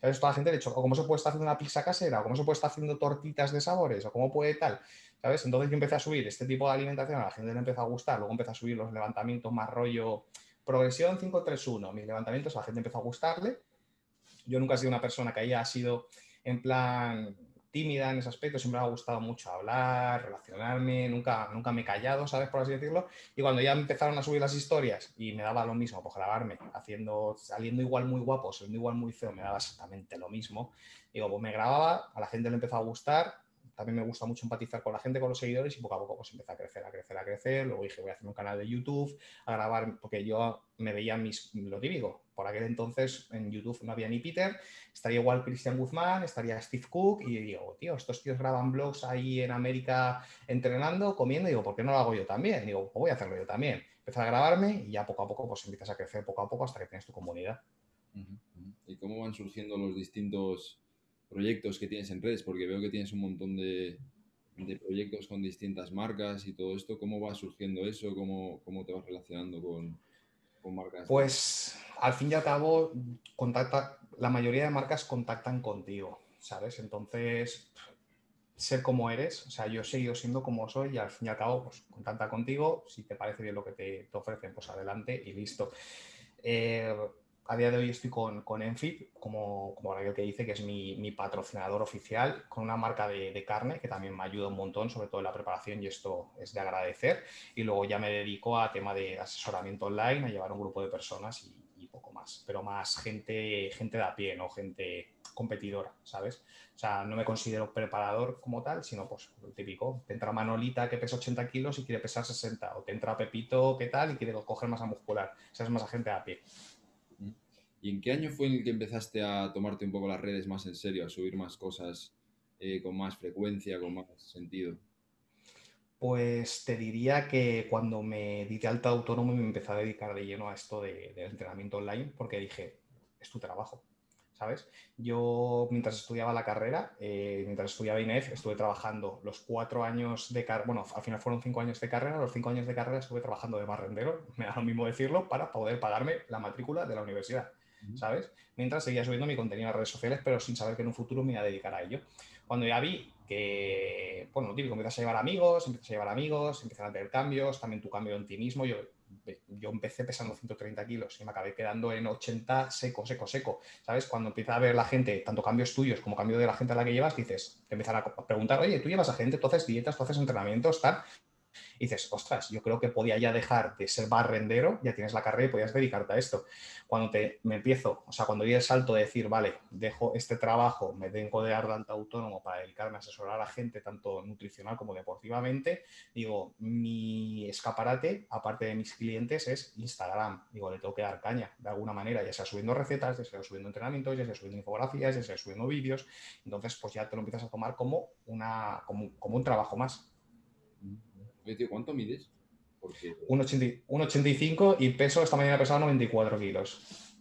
¿sabes? Toda la gente, de hecho, o cómo se puede estar haciendo una pizza casera, o cómo se puede estar haciendo tortitas de sabores, o cómo puede tal, ¿sabes? Entonces yo empecé a subir este tipo de alimentación, a la gente le empezó a gustar, luego empecé a subir los levantamientos más rollo progresión 531, mis levantamientos, a la gente empezó a gustarle. Yo nunca he sido una persona que haya sido en plan tímida en ese aspecto, siempre me ha gustado mucho hablar, relacionarme, nunca, nunca me he callado, ¿sabes? Por así decirlo. Y cuando ya empezaron a subir las historias y me daba lo mismo, pues grabarme, haciendo, saliendo igual muy guapo, siendo igual muy feo, me daba exactamente lo mismo. Digo, pues me grababa, a la gente le empezó a gustar, también me gusta mucho empatizar con la gente, con los seguidores y poco a poco pues empecé a crecer, a crecer, a crecer. Luego dije, voy a hacer un canal de YouTube, a grabar, porque yo me veía mis, lo típico. Por aquel entonces en YouTube no había ni Peter, estaría igual Christian Guzmán, estaría Steve Cook y digo, tío, estos tíos graban blogs ahí en América entrenando, comiendo, y digo, ¿por qué no lo hago yo también? digo, pues voy a hacerlo yo también. Empecé a grabarme y ya poco a poco pues empiezas a crecer poco a poco hasta que tienes tu comunidad. ¿Y cómo van surgiendo los distintos proyectos que tienes en redes? Porque veo que tienes un montón de, proyectos con distintas marcas y todo esto. ¿Cómo va surgiendo eso? ¿Cómo, cómo te vas relacionando con, marcas? Pues al fin y al cabo, contacta, la mayoría de marcas contactan contigo, ¿sabes? Entonces, ser como eres, o sea, yo he seguido siendo como soy y al fin y al cabo, pues contacta contigo, si te parece bien lo que te, te ofrecen, pues adelante y listo. Eh, a día de hoy estoy con, con Enfit, como, como ahora que dice, que es mi, patrocinador oficial, con una marca de, carne que también me ayuda un montón, sobre todo en la preparación, y esto es de agradecer. Y luego ya me dedico a tema de asesoramiento online, a llevar un grupo de personas y, poco más, pero más gente, gente de a pie, no gente competidora, ¿sabes? O sea, no me considero preparador como tal, sino pues lo típico. Te entra Manolita que pesa 80 kilos y quiere pesar 60, o te entra Pepito que tal y quiere coger masa muscular. O sea, es más a gente de a pie. ¿Y en qué año fue en el que empezaste a tomarte un poco las redes más en serio, a subir más cosas eh, con más frecuencia, con más sentido? Pues te diría que cuando me di de alta autónomo me empecé a dedicar de lleno a esto de, del entrenamiento online, porque dije, es tu trabajo, ¿sabes? Yo mientras estudiaba la carrera, eh, mientras estudiaba INEF, estuve trabajando los cuatro años de carrera, bueno, al final fueron cinco años de carrera, los cinco años de carrera estuve trabajando de barrendero, me da lo mismo decirlo, para poder pagarme la matrícula de la universidad. ¿Sabes? Mientras seguía subiendo mi contenido a redes sociales, pero sin saber que en un futuro me iba a dedicar a ello. Cuando ya vi que, bueno, lo típico, empiezas a llevar amigos, empiezas a llevar amigos, empiezan a tener cambios, también tu cambio en ti mismo. Yo, yo empecé pesando 130 kilos y me acabé quedando en 80 seco, seco, seco. ¿Sabes? Cuando empieza a ver la gente, tanto cambios tuyos como cambio de la gente a la que llevas, dices, te empiezan a preguntar, oye, tú llevas a gente, tú haces dietas, tú haces entrenamientos, tal. Y dices, ostras, yo creo que podía ya dejar de ser barrendero, ya tienes la carrera y podías dedicarte a esto. Cuando te, me empiezo, o sea, cuando di el salto de decir, vale, dejo este trabajo, me tengo de de autónomo para dedicarme a asesorar a la gente, tanto nutricional como deportivamente, digo, mi escaparate, aparte de mis clientes, es Instagram. Digo, le tengo que dar caña, de alguna manera, ya sea subiendo recetas, ya sea subiendo entrenamientos, ya sea subiendo infografías, ya sea subiendo vídeos. Entonces, pues ya te lo empiezas a tomar como, una, como, como un trabajo más. ¿Cuánto mides? 1,85 y peso, esta mañana pesaba 94 kilos.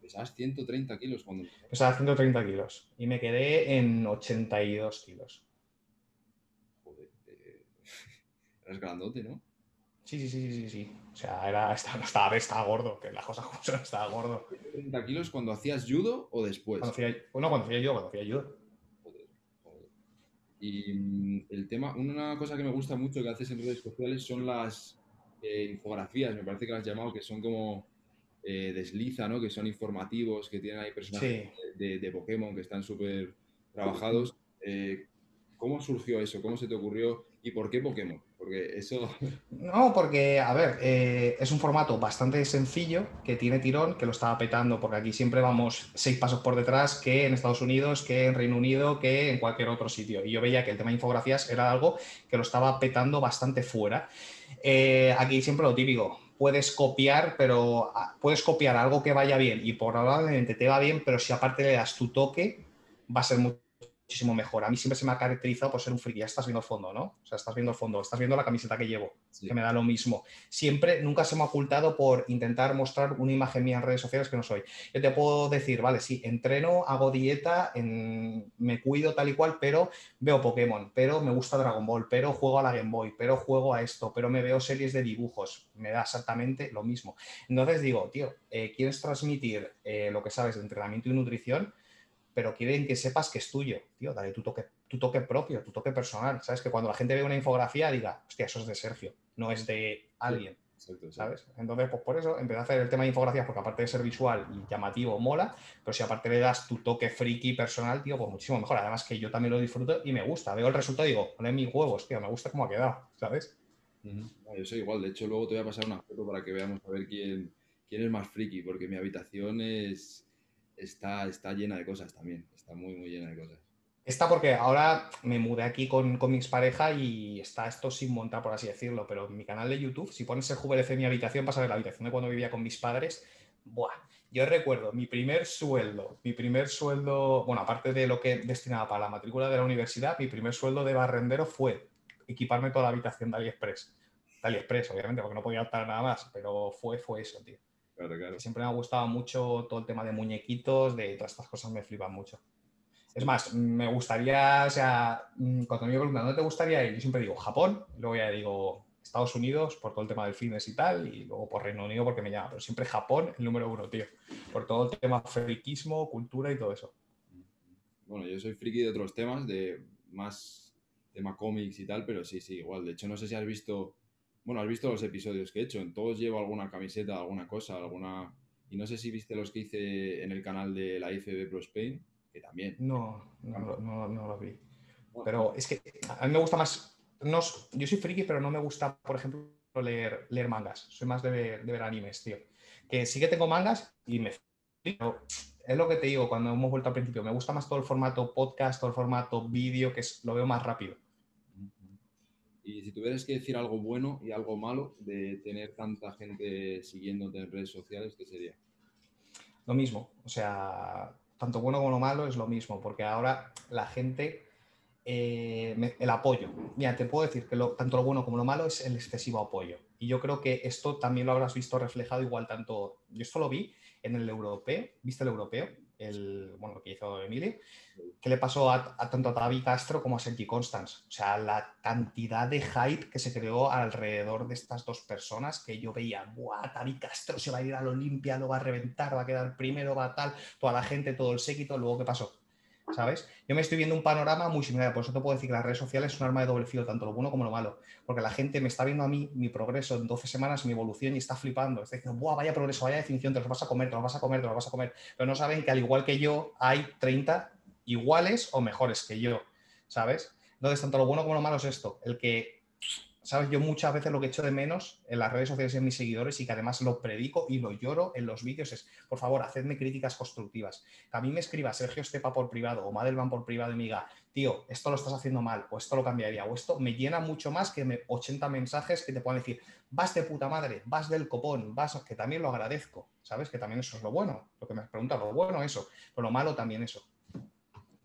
Pesabas 130 kilos cuando... Pesaba 130 kilos y me quedé en 82 kilos. Joder, eh... eras grandote, ¿no? Sí, sí, sí, sí, sí. O sea, era, estaba, estaba, gordo, que las cosas como son, estaba gordo. ¿30 kilos cuando hacías judo o después? Cuando hacía, bueno, cuando hacía judo, cuando hacía judo. Y mm, el tema, una cosa que me gusta mucho que haces en redes sociales son las eh, infografías, me parece que las has llamado, que son como eh, desliza, ¿no? Que son informativos, que tienen ahí personajes de, Pokémon que están súper trabajados. Eh, ¿Cómo surgió eso? ¿Cómo se te ocurrió? ¿Y por qué Pokémon? No, porque, a ver, eh, es un formato bastante sencillo, que tiene tirón, que lo estaba petando, porque aquí siempre vamos seis pasos por detrás que en Estados Unidos, que en Reino Unido, que en cualquier otro sitio. Y yo veía que el tema de infografías era algo que lo estaba petando bastante fuera. Eh, aquí siempre lo típico, puedes copiar, pero ah, puedes copiar algo que vaya bien y probablemente te va bien, pero si aparte le das tu toque, va a ser muy muchísimo mejor. A mí siempre se me ha caracterizado por ser un friki. Ya estás viendo el fondo, ¿no? O sea, estás viendo el fondo, estás viendo la camiseta que llevo, que me da lo mismo. Siempre, nunca se me ha ocultado por intentar mostrar una imagen mía en redes sociales que no soy. Yo te puedo decir, vale, sí, entreno, hago dieta, me cuido tal y cual, pero veo Pokémon, pero me gusta Dragon Ball, pero juego a la Game Boy, pero juego a esto, pero me veo series de dibujos. Me da exactamente lo mismo. Entonces digo, tío, eh, ¿quieres transmitir eh, lo que sabes de entrenamiento y nutrición? Pero quieren que sepas que es tuyo, tío, dale tu toque, tu toque propio, tu toque personal, ¿sabes? Que cuando la gente ve una infografía diga, hostia, eso es de Sergio, no es de alguien, ¿sabes? Entonces, pues por eso empecé a hacer el tema de infografías, porque aparte de ser visual y llamativo, mola, pero si aparte le das tu toque friki personal, tío, pues muchísimo mejor. Además que yo también lo disfruto y me gusta, veo el resultado y digo, pone mis huevos, tío, me gusta cómo ha quedado, ¿sabes? Yo soy igual, de hecho luego te voy a pasar una foto para que veamos a ver quién, quién es más friki, porque mi habitación es está, está llena de cosas también, está muy, muy llena de cosas. Está porque ahora me mudé aquí con, con mi expareja y está esto sin montar, por así decirlo, pero en mi canal de YouTube, si pones el JVLC en mi habitación, vas a ver la habitación de cuando vivía con mis padres. Buah, yo recuerdo mi primer sueldo, mi primer sueldo, bueno, aparte de lo que destinaba para la matrícula de la universidad, mi primer sueldo de barrendero fue equiparme toda la habitación de AliExpress. De AliExpress, obviamente, porque no podía optar nada más, pero fue, fue eso, tío. Claro, claro. Siempre me ha gustado mucho todo el tema de muñequitos, de todas estas cosas me flipan mucho. Es más, me gustaría, o sea, mm, cuando me preguntan, ¿dónde te gustaría ir? Yo siempre digo Japón, luego ya digo Estados Unidos por todo el tema del fitness y tal, y luego por Reino Unido porque me llama, pero siempre Japón el número uno, tío, por todo el tema friquismo, cultura y todo eso. Bueno, yo soy friki de otros temas, de más tema cómics y tal, pero sí, sí, igual. De hecho, no sé si has visto, bueno, has visto los episodios que he hecho, en todos llevo alguna camiseta, alguna cosa, alguna... Y no sé si viste los que hice en el canal de la IFB Pro Spain, que también. No, no, no, no lo vi. Pero es que a mí me gusta más. No, yo soy friki, pero no me gusta, por ejemplo, leer, leer mangas. Soy más de ver, de ver animes, tío. Que sí que tengo mangas y me. Pero es lo que te digo cuando hemos vuelto al principio. Me gusta más todo el formato podcast, todo el formato vídeo, que es, lo veo más rápido. Y si tuvieras que decir algo bueno y algo malo de tener tanta gente siguiéndote en redes sociales, ¿qué sería? Lo mismo. O sea, tanto bueno como lo malo es lo mismo, porque ahora la gente, eh, el apoyo, mira, te puedo decir que tanto lo bueno como lo malo es el excesivo apoyo. Y yo creo que esto también lo habrás visto reflejado igual tanto, yo esto lo vi en el europeo, ¿viste el europeo? El, bueno, lo que hizo Emilio, que le pasó a, tanto a David Castro como a Sergi Constance. O sea, la cantidad de hype que se creó alrededor de estas dos personas que yo veía, ¡buah! David Castro se va a ir al Olimpia, lo va a reventar, va a quedar primero, va a tal, toda la gente, todo el séquito, luego ¿qué pasó? ¿Sabes? Yo me estoy viendo un panorama muy similar, por eso te puedo decir que las redes sociales es un arma de doble filo, tanto lo bueno como lo malo, porque la gente me está viendo a mí, mi progreso en 12 semanas, mi evolución y está flipando, está diciendo, ¡buah! Vaya progreso, vaya definición, te los vas a comer, te los vas a comer, te los vas a comer, pero no saben que al igual que yo, hay 30 iguales o mejores que yo, ¿sabes? Entonces, tanto lo bueno como lo malo es esto, el que, ¿sabes? Yo muchas veces lo que echo de menos en las redes sociales y en mis seguidores y que además lo predico y lo lloro en los vídeos es, por favor, hacedme críticas constructivas. Que a mí me escriba Sergio Estepa por privado o Madelman por privado y me diga, tío, esto lo estás haciendo mal o esto lo cambiaría o esto me llena mucho más que me- 80 mensajes que te puedan decir, vas de puta madre, vas del copón, vas, que también lo agradezco, ¿sabes? Que también eso es lo bueno, lo que me has preguntado, lo bueno eso, pero lo malo también eso.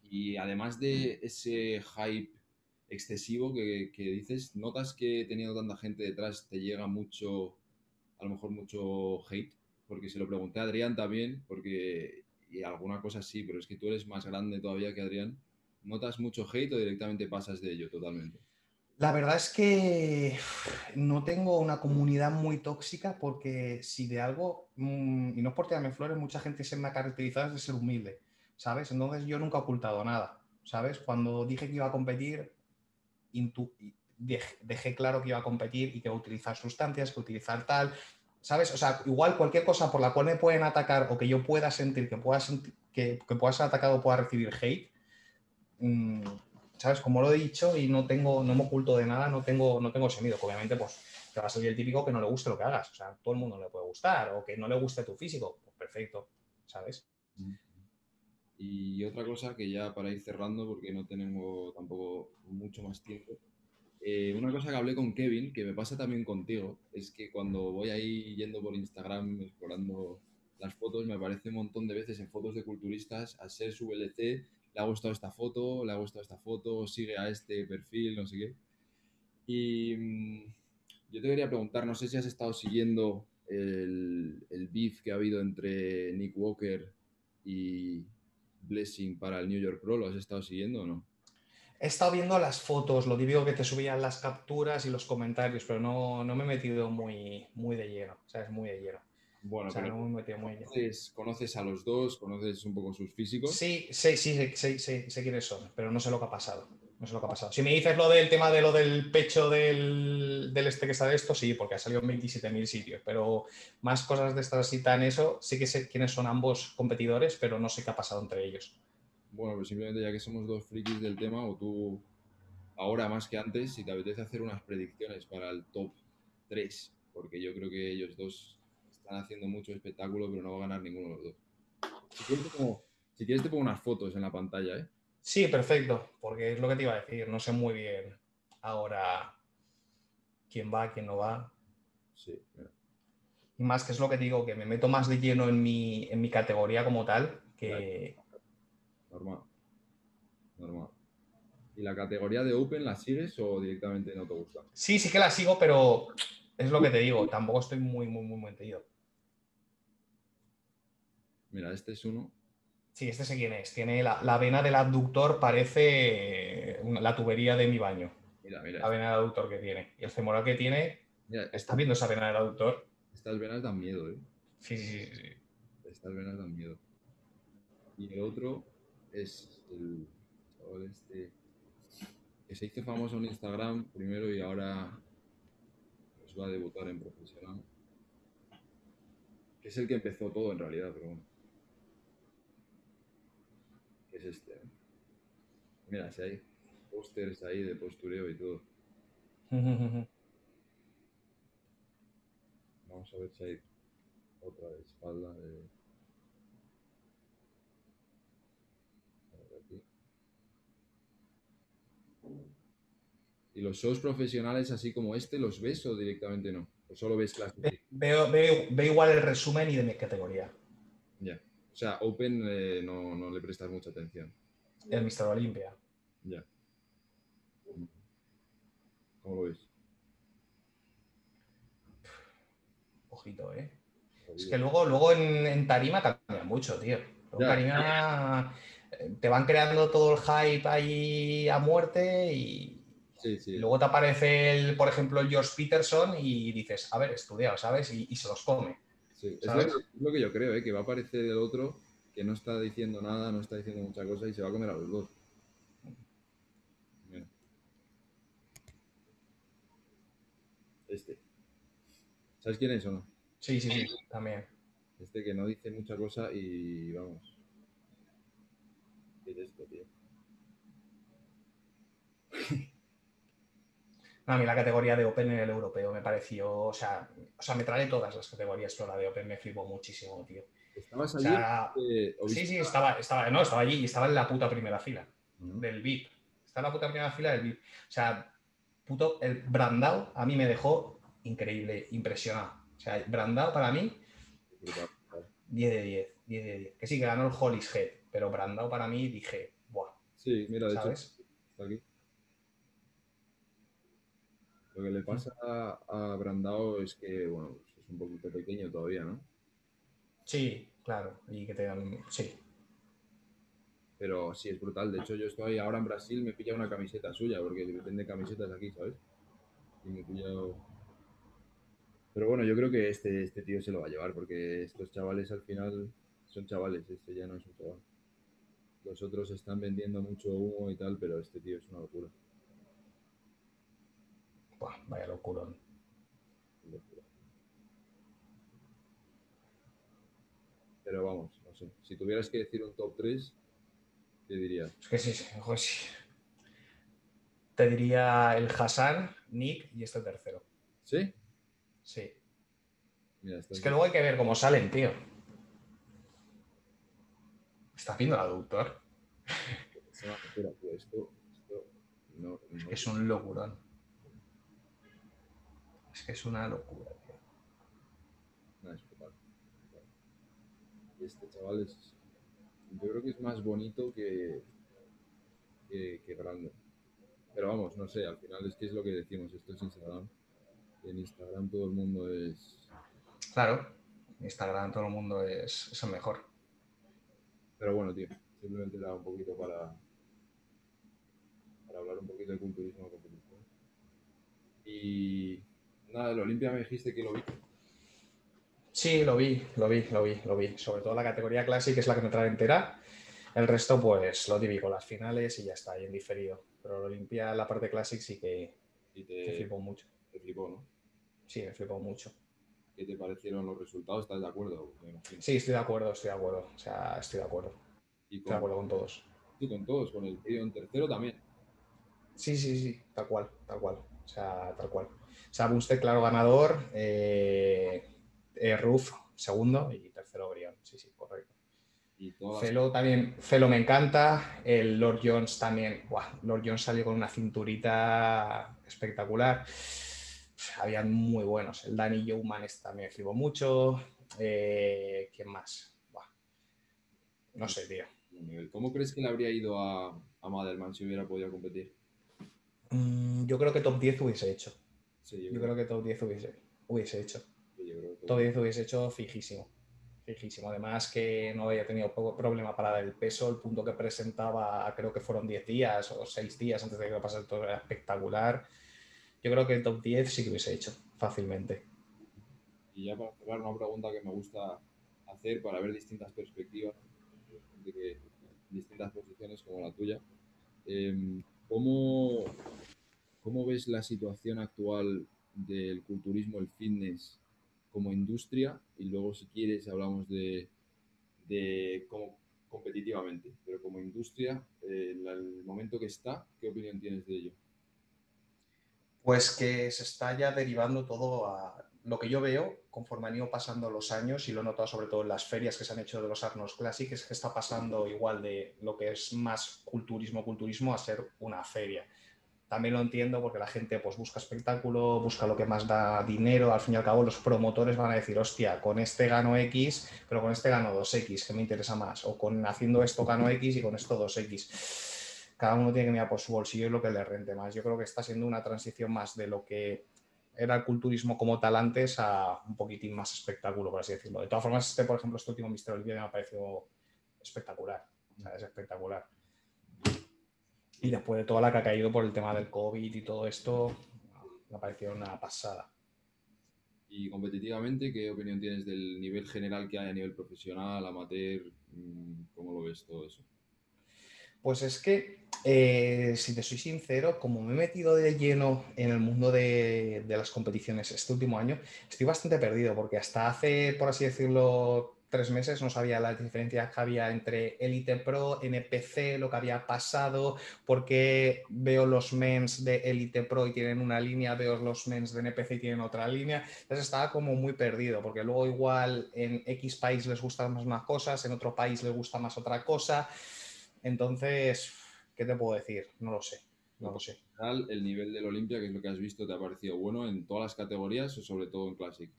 Y además de ese hype excesivo que, dices, ¿notas que teniendo tanta gente detrás te llega mucho, a lo mejor mucho hate? Porque se lo pregunté a Adrián también, porque, y alguna cosa sí, pero es que tú eres más grande todavía que Adrián. ¿Notas mucho hate o directamente pasas de ello totalmente? La verdad es que no tengo una comunidad muy tóxica porque si de algo, mm, y no es por tirarme flores, mucha gente se me ha caracterizado de ser humilde, ¿sabes? Entonces yo nunca he ocultado nada, ¿sabes? Cuando dije que iba a competir, dejé claro que iba a competir y que iba a utilizar sustancias, que utilizar tal, ¿sabes? O sea, igual cualquier cosa por la cual me pueden atacar o que yo pueda sentir que pueda, sentir, que, pueda ser atacado o pueda recibir hate, mm, ¿sabes? Como lo he dicho y no tengo, no me oculto de nada, no tengo, no tengo que Obviamente, pues te va a salir el típico que no le guste lo que hagas. O sea, todo el mundo le puede gustar o que no le guste tu físico. Pues perfecto, ¿sabes? Y otra cosa que ya para ir cerrando, porque no tenemos tampoco mucho más tiempo, eh, una cosa que hablé con Kevin, que me pasa también contigo, es que cuando voy ahí yendo por Instagram explorando las fotos, me aparece un montón de veces en fotos de culturistas a ser su VLC, le ha gustado esta foto, le ha gustado esta foto, sigue a este perfil, no sé qué. Y mm, yo te quería preguntar, no sé si has estado siguiendo el, el beef que ha habido entre Nick Walker y Blessing para el New York Pro, ¿lo has estado siguiendo o no? He estado viendo las fotos, lo típico que te subían las capturas y los comentarios, pero no, no me he metido muy, muy de lleno, ¿sabes? Muy de lleno. Bueno, O sea, pero no me he metido muy de conoces, conoces a los dos, conoces un poco sus físicos. Sí, sí, sí, sí, sí, sí, sé quiénes son, pero no sé lo que ha pasado. No sé lo que ha pasado. Si me dices lo del tema de lo del pecho del, del este que está de esto, sí, porque ha salido en 27.000 sitios, pero más cosas de estas así tan eso, sí que sé quiénes son ambos competidores, pero no sé qué ha pasado entre ellos. Bueno, pues simplemente ya que somos dos frikis del tema, o tú ahora más que antes, si te apetece hacer unas predicciones para el top 3, porque yo creo que ellos dos están haciendo mucho espectáculo, pero no va a ganar ninguno de los dos. Si quieres si quieres te pongo unas fotos en la pantalla, ¿eh? Sí, perfecto, porque es lo que te iba a decir. No sé muy bien ahora quién va, quién no va. Sí, mira. Y más que es lo que digo, que me meto más de lleno en mi, en mi categoría como tal, que normal. Normal. ¿Y la categoría de Open la sigues o directamente no te gusta? sí, sí que la sigo, pero es lo que te digo, tampoco estoy muy, muy, muy metido. Mira, este es uno. Sí, este sé quién es. Tiene la, la vena del abductor, parece una- la tubería de mi baño. Mira, mira. La vena del abductor que tiene. Y el femoral que tiene, Mira, ¿estás viendo esa vena del abductor? estas venas dan miedo, ¿eh? Sí, sí, sí, sí. Estas venas dan miedo. Y el otro es el chaval este que se hizo famoso en Instagram primero y ahora pues va a debutar en profesional. Que es el que empezó todo en realidad, pero bueno. Es este. ¿eh? Mira, si hay pósters ahí de postureo y todo. Vamos a ver si hay otra de espalda de. A ver aquí. ¿Y los shows profesionales así como este los ves o directamente no? ¿O solo ves clases? Ve- Veo, veo, veo igual el resumen y de mi categoría. O sea, Open eh, no, no le prestas mucha atención. El Mr. Olympia. Ya. ¿Cómo lo ves? Ojito, ¿eh? Es que luego, luego en, en tarima cambia mucho, tío. Luego Ya. en tarima eh, te van creando todo el hype ahí a muerte y, Sí, sí. y luego te aparece, el, por ejemplo, el George Peterson y dices, a ver, estudiado, ¿sabes? Y, y se los come. Sí, es lo, que, es lo que yo creo, ¿eh? que va a aparecer el otro que no está diciendo nada, no está diciendo mucha cosa y se va a comer a los dos. Mira. Este. ¿Sabes quién es o no? Sí, sí, sí, también. Este que no dice mucha cosa y vamos. ¿Qué es esto, tío? No, a mí la categoría de Open en el europeo me pareció, o sea, o sea, me trae todas las categorías, pero la de Open me flipó muchísimo, tío. ¿Estabas O allí? sea, Eh, ¿o sí, viste? sí, estaba, estaba, no, estaba allí y estaba en la puta primera fila. Ujú. del VIP. Está en la puta primera fila del VIP. O sea, puto, el Brandao a mí me dejó increíble, impresionado. O sea, Brandao para mí, Brutal, brutal. 10 de 10, 10 de 10. Que sí, que ganó el Holly's Head, pero Brandao para mí dije, buah, Sí, mira, de ¿sabes? aquí. Lo que le pasa a, a Brandao es que, bueno, pues es un poquito pequeño todavía, ¿no? Sí, claro. Y que te dan, sí. Pero sí, es brutal. De hecho, yo estoy ahora en Brasil, me he pillado una camiseta suya, porque vende camisetas aquí, ¿sabes? Y me he pillado... Pero bueno, yo creo que este, este tío se lo va a llevar, porque estos chavales al final son chavales, este ya no es un chaval. Los otros están vendiendo mucho humo y tal, pero este tío es una locura. Buah, vaya locurón. Pero vamos, no sé. Si tuvieras que decir un top 3, ¿qué dirías? Es que sí, ojo, sí. Te diría el Hassan, Nick y este tercero. ¿Sí? Sí. Mira, estás Es que luego hay que ver cómo salen, tío. ¿Estás viendo tío, esto, esto no, no- Es un locurón. Es una locura, tío. no, es brutal. Y este chaval es. Yo creo que es más bonito que, que, que grande. Pero vamos, no sé, al final es que es lo que decimos, esto es Instagram. Y en Instagram todo el mundo es. Claro, Instagram todo el mundo es, es el mejor. Pero bueno, tío, simplemente era un poquito para, para hablar un poquito de culturismo. Y nada, el Olimpia me dijiste que lo vi. Sí, lo vi, lo vi, lo vi, lo vi. Sobre todo la categoría Classic es la que me trae entera. El resto, pues lo típico, las finales y ya está, ahí en diferido. Pero el Olimpia, la parte Classic sí que Y me te, flipó mucho. te flipó, ¿no? Sí, me flipó mucho. ¿Qué te parecieron los resultados? ¿Estás de acuerdo? Sí, estoy de acuerdo, estoy de acuerdo. O sea, estoy de acuerdo. Y Estoy de acuerdo con, todos. y con todos, con el tío en tercero también. Sí, sí, sí, tal cual, tal cual. O sea, tal cual. O sea, Bumstead, claro, ganador. Eh, eh, Ruf, segundo. Y tercero, Brion. Sí, sí, correcto. Y Felo también, Felo me encanta. El Lord Jones también. Buah, Lord Jones salió con una cinturita espectacular. Habían muy buenos. El Danny Yeoman este también me flipó mucho. Eh, ¿Quién más? Buah. No sé, tío. ¿Cómo crees que le habría ido a, a Madelman si hubiera podido competir? Mm, yo creo que top 10 hubiese hecho. Sí, Yo creo que top 10 hubiese, hubiese hecho. que- yo creo que- Top 10 hubiese hecho fijísimo. Fijísimo. Además que no había tenido poco problema para dar el peso. El punto que presentaba creo que fueron 10 días o 6 días antes de que pasara todo. Era espectacular. Yo creo que el top 10 sí que hubiese hecho fácilmente. Y ya para cerrar, una pregunta que me gusta hacer para ver distintas perspectivas, de que, distintas posiciones como la tuya. Em, ¿cómo, ¿Cómo ves la situación actual del culturismo, el fitness como industria? Y luego, si quieres, hablamos de, cómo competitivamente, pero como industria, eh, el momento que está, ¿qué opinión tienes de ello? Pues que se está ya derivando todo a lo que yo veo conforme han ido pasando los años y lo he notado sobre todo en las ferias que se han hecho de los Arnold Classic, es que está pasando igual de lo que es más culturismo, culturismo a ser una feria. También lo entiendo porque la gente pues busca espectáculo, busca lo que más da dinero, al fin y al cabo los promotores van a decir, hostia, con este gano X, pero con este gano 2X, que me interesa más, o con haciendo esto gano X y con esto 2X cada uno tiene que mirar por su bolsillo y lo que le rente más. Yo creo que está siendo una transición más de lo que era el culturismo como tal antes a un poquitín más espectáculo, por así decirlo. De todas formas, este, por ejemplo, este último Mister Olympia me ha parecido espectacular. O sea, es espectacular. Y después de toda la que ha caído por el tema del COVID y todo esto, me ha parecido una pasada. Y competitivamente, ¿qué opinión tienes del nivel general que hay a nivel profesional, amateur? Mm, ¿Cómo lo ves todo eso? Pues es que, eh, si te soy sincero, como me he metido de lleno en el mundo de, de, las competiciones este último año, estoy bastante perdido porque hasta hace, por así decirlo, tres meses no sabía las diferencias que había entre Elite Pro, NPC, lo que había pasado, porque veo los mens de Elite Pro y tienen una línea, veo los mens de NPC y tienen otra línea. Entonces estaba como muy perdido, porque luego igual en X país les gustan más unas cosas, en otro país les gusta más otra cosa. Entonces, ¿qué te puedo decir? No lo sé, no lo sé. El nivel del Olimpia, que es lo que has visto, ¿te ha parecido bueno en todas las categorías o sobre todo en Classic?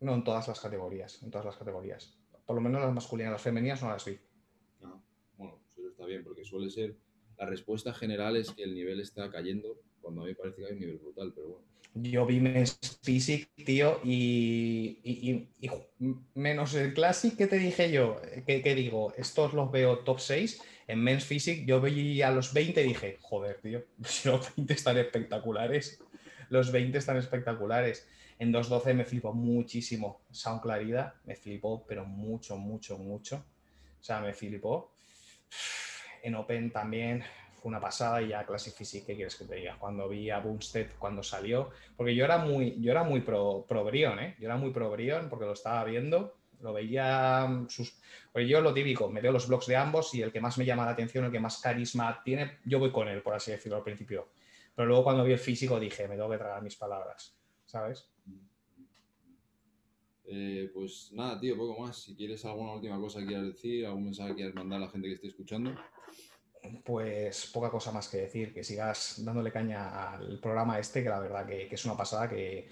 No, en todas las categorías, en todas las categorías. Por lo menos las masculinas, las femeninas no las vi. Ah, bueno, eso está bien, porque suele ser, la respuesta general es que el nivel está cayendo, cuando a mí me parece que hay un nivel brutal, pero bueno. Yo vi Men's Physique, tío, y, y, y, y, menos el Classic que te dije yo, que, que, digo, estos los veo top 6, en Men's Physique yo veía a los 20 y dije, joder, tío, los 20 están espectaculares, los 20 están espectaculares. En 2.12 me flipó muchísimo Sound Claridad, me flipó, pero mucho, mucho, mucho. O sea, me flipó. En Open también fue una pasada y ya Classic Physique, ¿qué quieres que te diga? Cuando vi a Bumstead cuando salió, porque yo era muy, yo era muy pro, pro Brion, ¿eh? Yo era muy pro Brion porque lo estaba viendo, lo veía sus... Porque yo lo típico, me veo los blogs de ambos y el que más me llama la atención, el que más carisma tiene, yo voy con él, por así decirlo al principio. Pero luego cuando vi el físico dije, me tengo que tragar mis palabras, ¿sabes? Eh, pues nada, tío, poco más. Si quieres alguna última cosa que quieras decir, algún mensaje que quieras mandar a la gente que esté escuchando. Pues poca cosa más que decir, que sigas dándole caña al programa este, que la verdad que, que es una pasada, que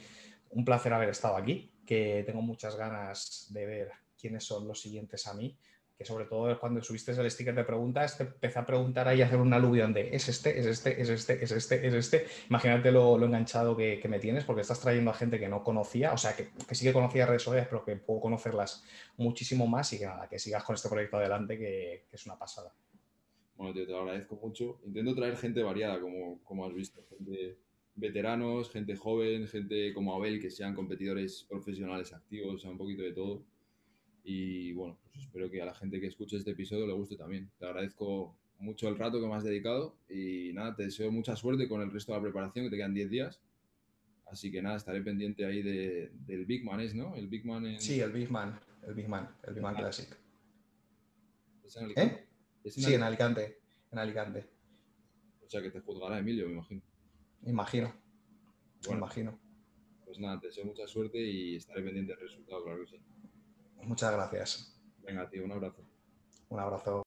un placer haber estado aquí, que tengo muchas ganas de ver quiénes son los siguientes a mí, sobre todo cuando subiste el sticker de preguntas, te empecé a preguntar ahí, a hacer un aluvión de es este, es este, es este, es este, es este. Imagínate lo, enganchado que, me tienes, porque estás trayendo a gente que no conocía, o sea, que, sí que conocía redes sociales, pero que puedo conocerlas muchísimo más y que nada, que sigas con este proyecto adelante, que, que es una pasada. Bueno, tío, te lo agradezco mucho. Intento traer gente variada, como, como has visto, gente veteranos, gente joven, gente como Abel, que sean competidores profesionales activos, o sea, un poquito de todo. Y bueno, pues espero que a la gente que escuche este episodio le guste también. Te agradezco mucho el rato que me has dedicado y nada, te deseo mucha suerte con el resto de la preparación, que te quedan 10 días. Así que nada, estaré pendiente ahí de, del Big Man, ¿es, no? El Big Man en... Sí, el Big Man, el Big Man, el Big Man Classic. ¿Es en ¿Eh? ¿Es en sí, en Alicante, en Alicante. O sea que te juzgará Emilio, me imagino. Imagino, bueno, me imagino. Pues nada, te deseo mucha suerte y estaré pendiente del resultado, claro que sí. Muchas gracias. Venga, tío, un abrazo. Un abrazo.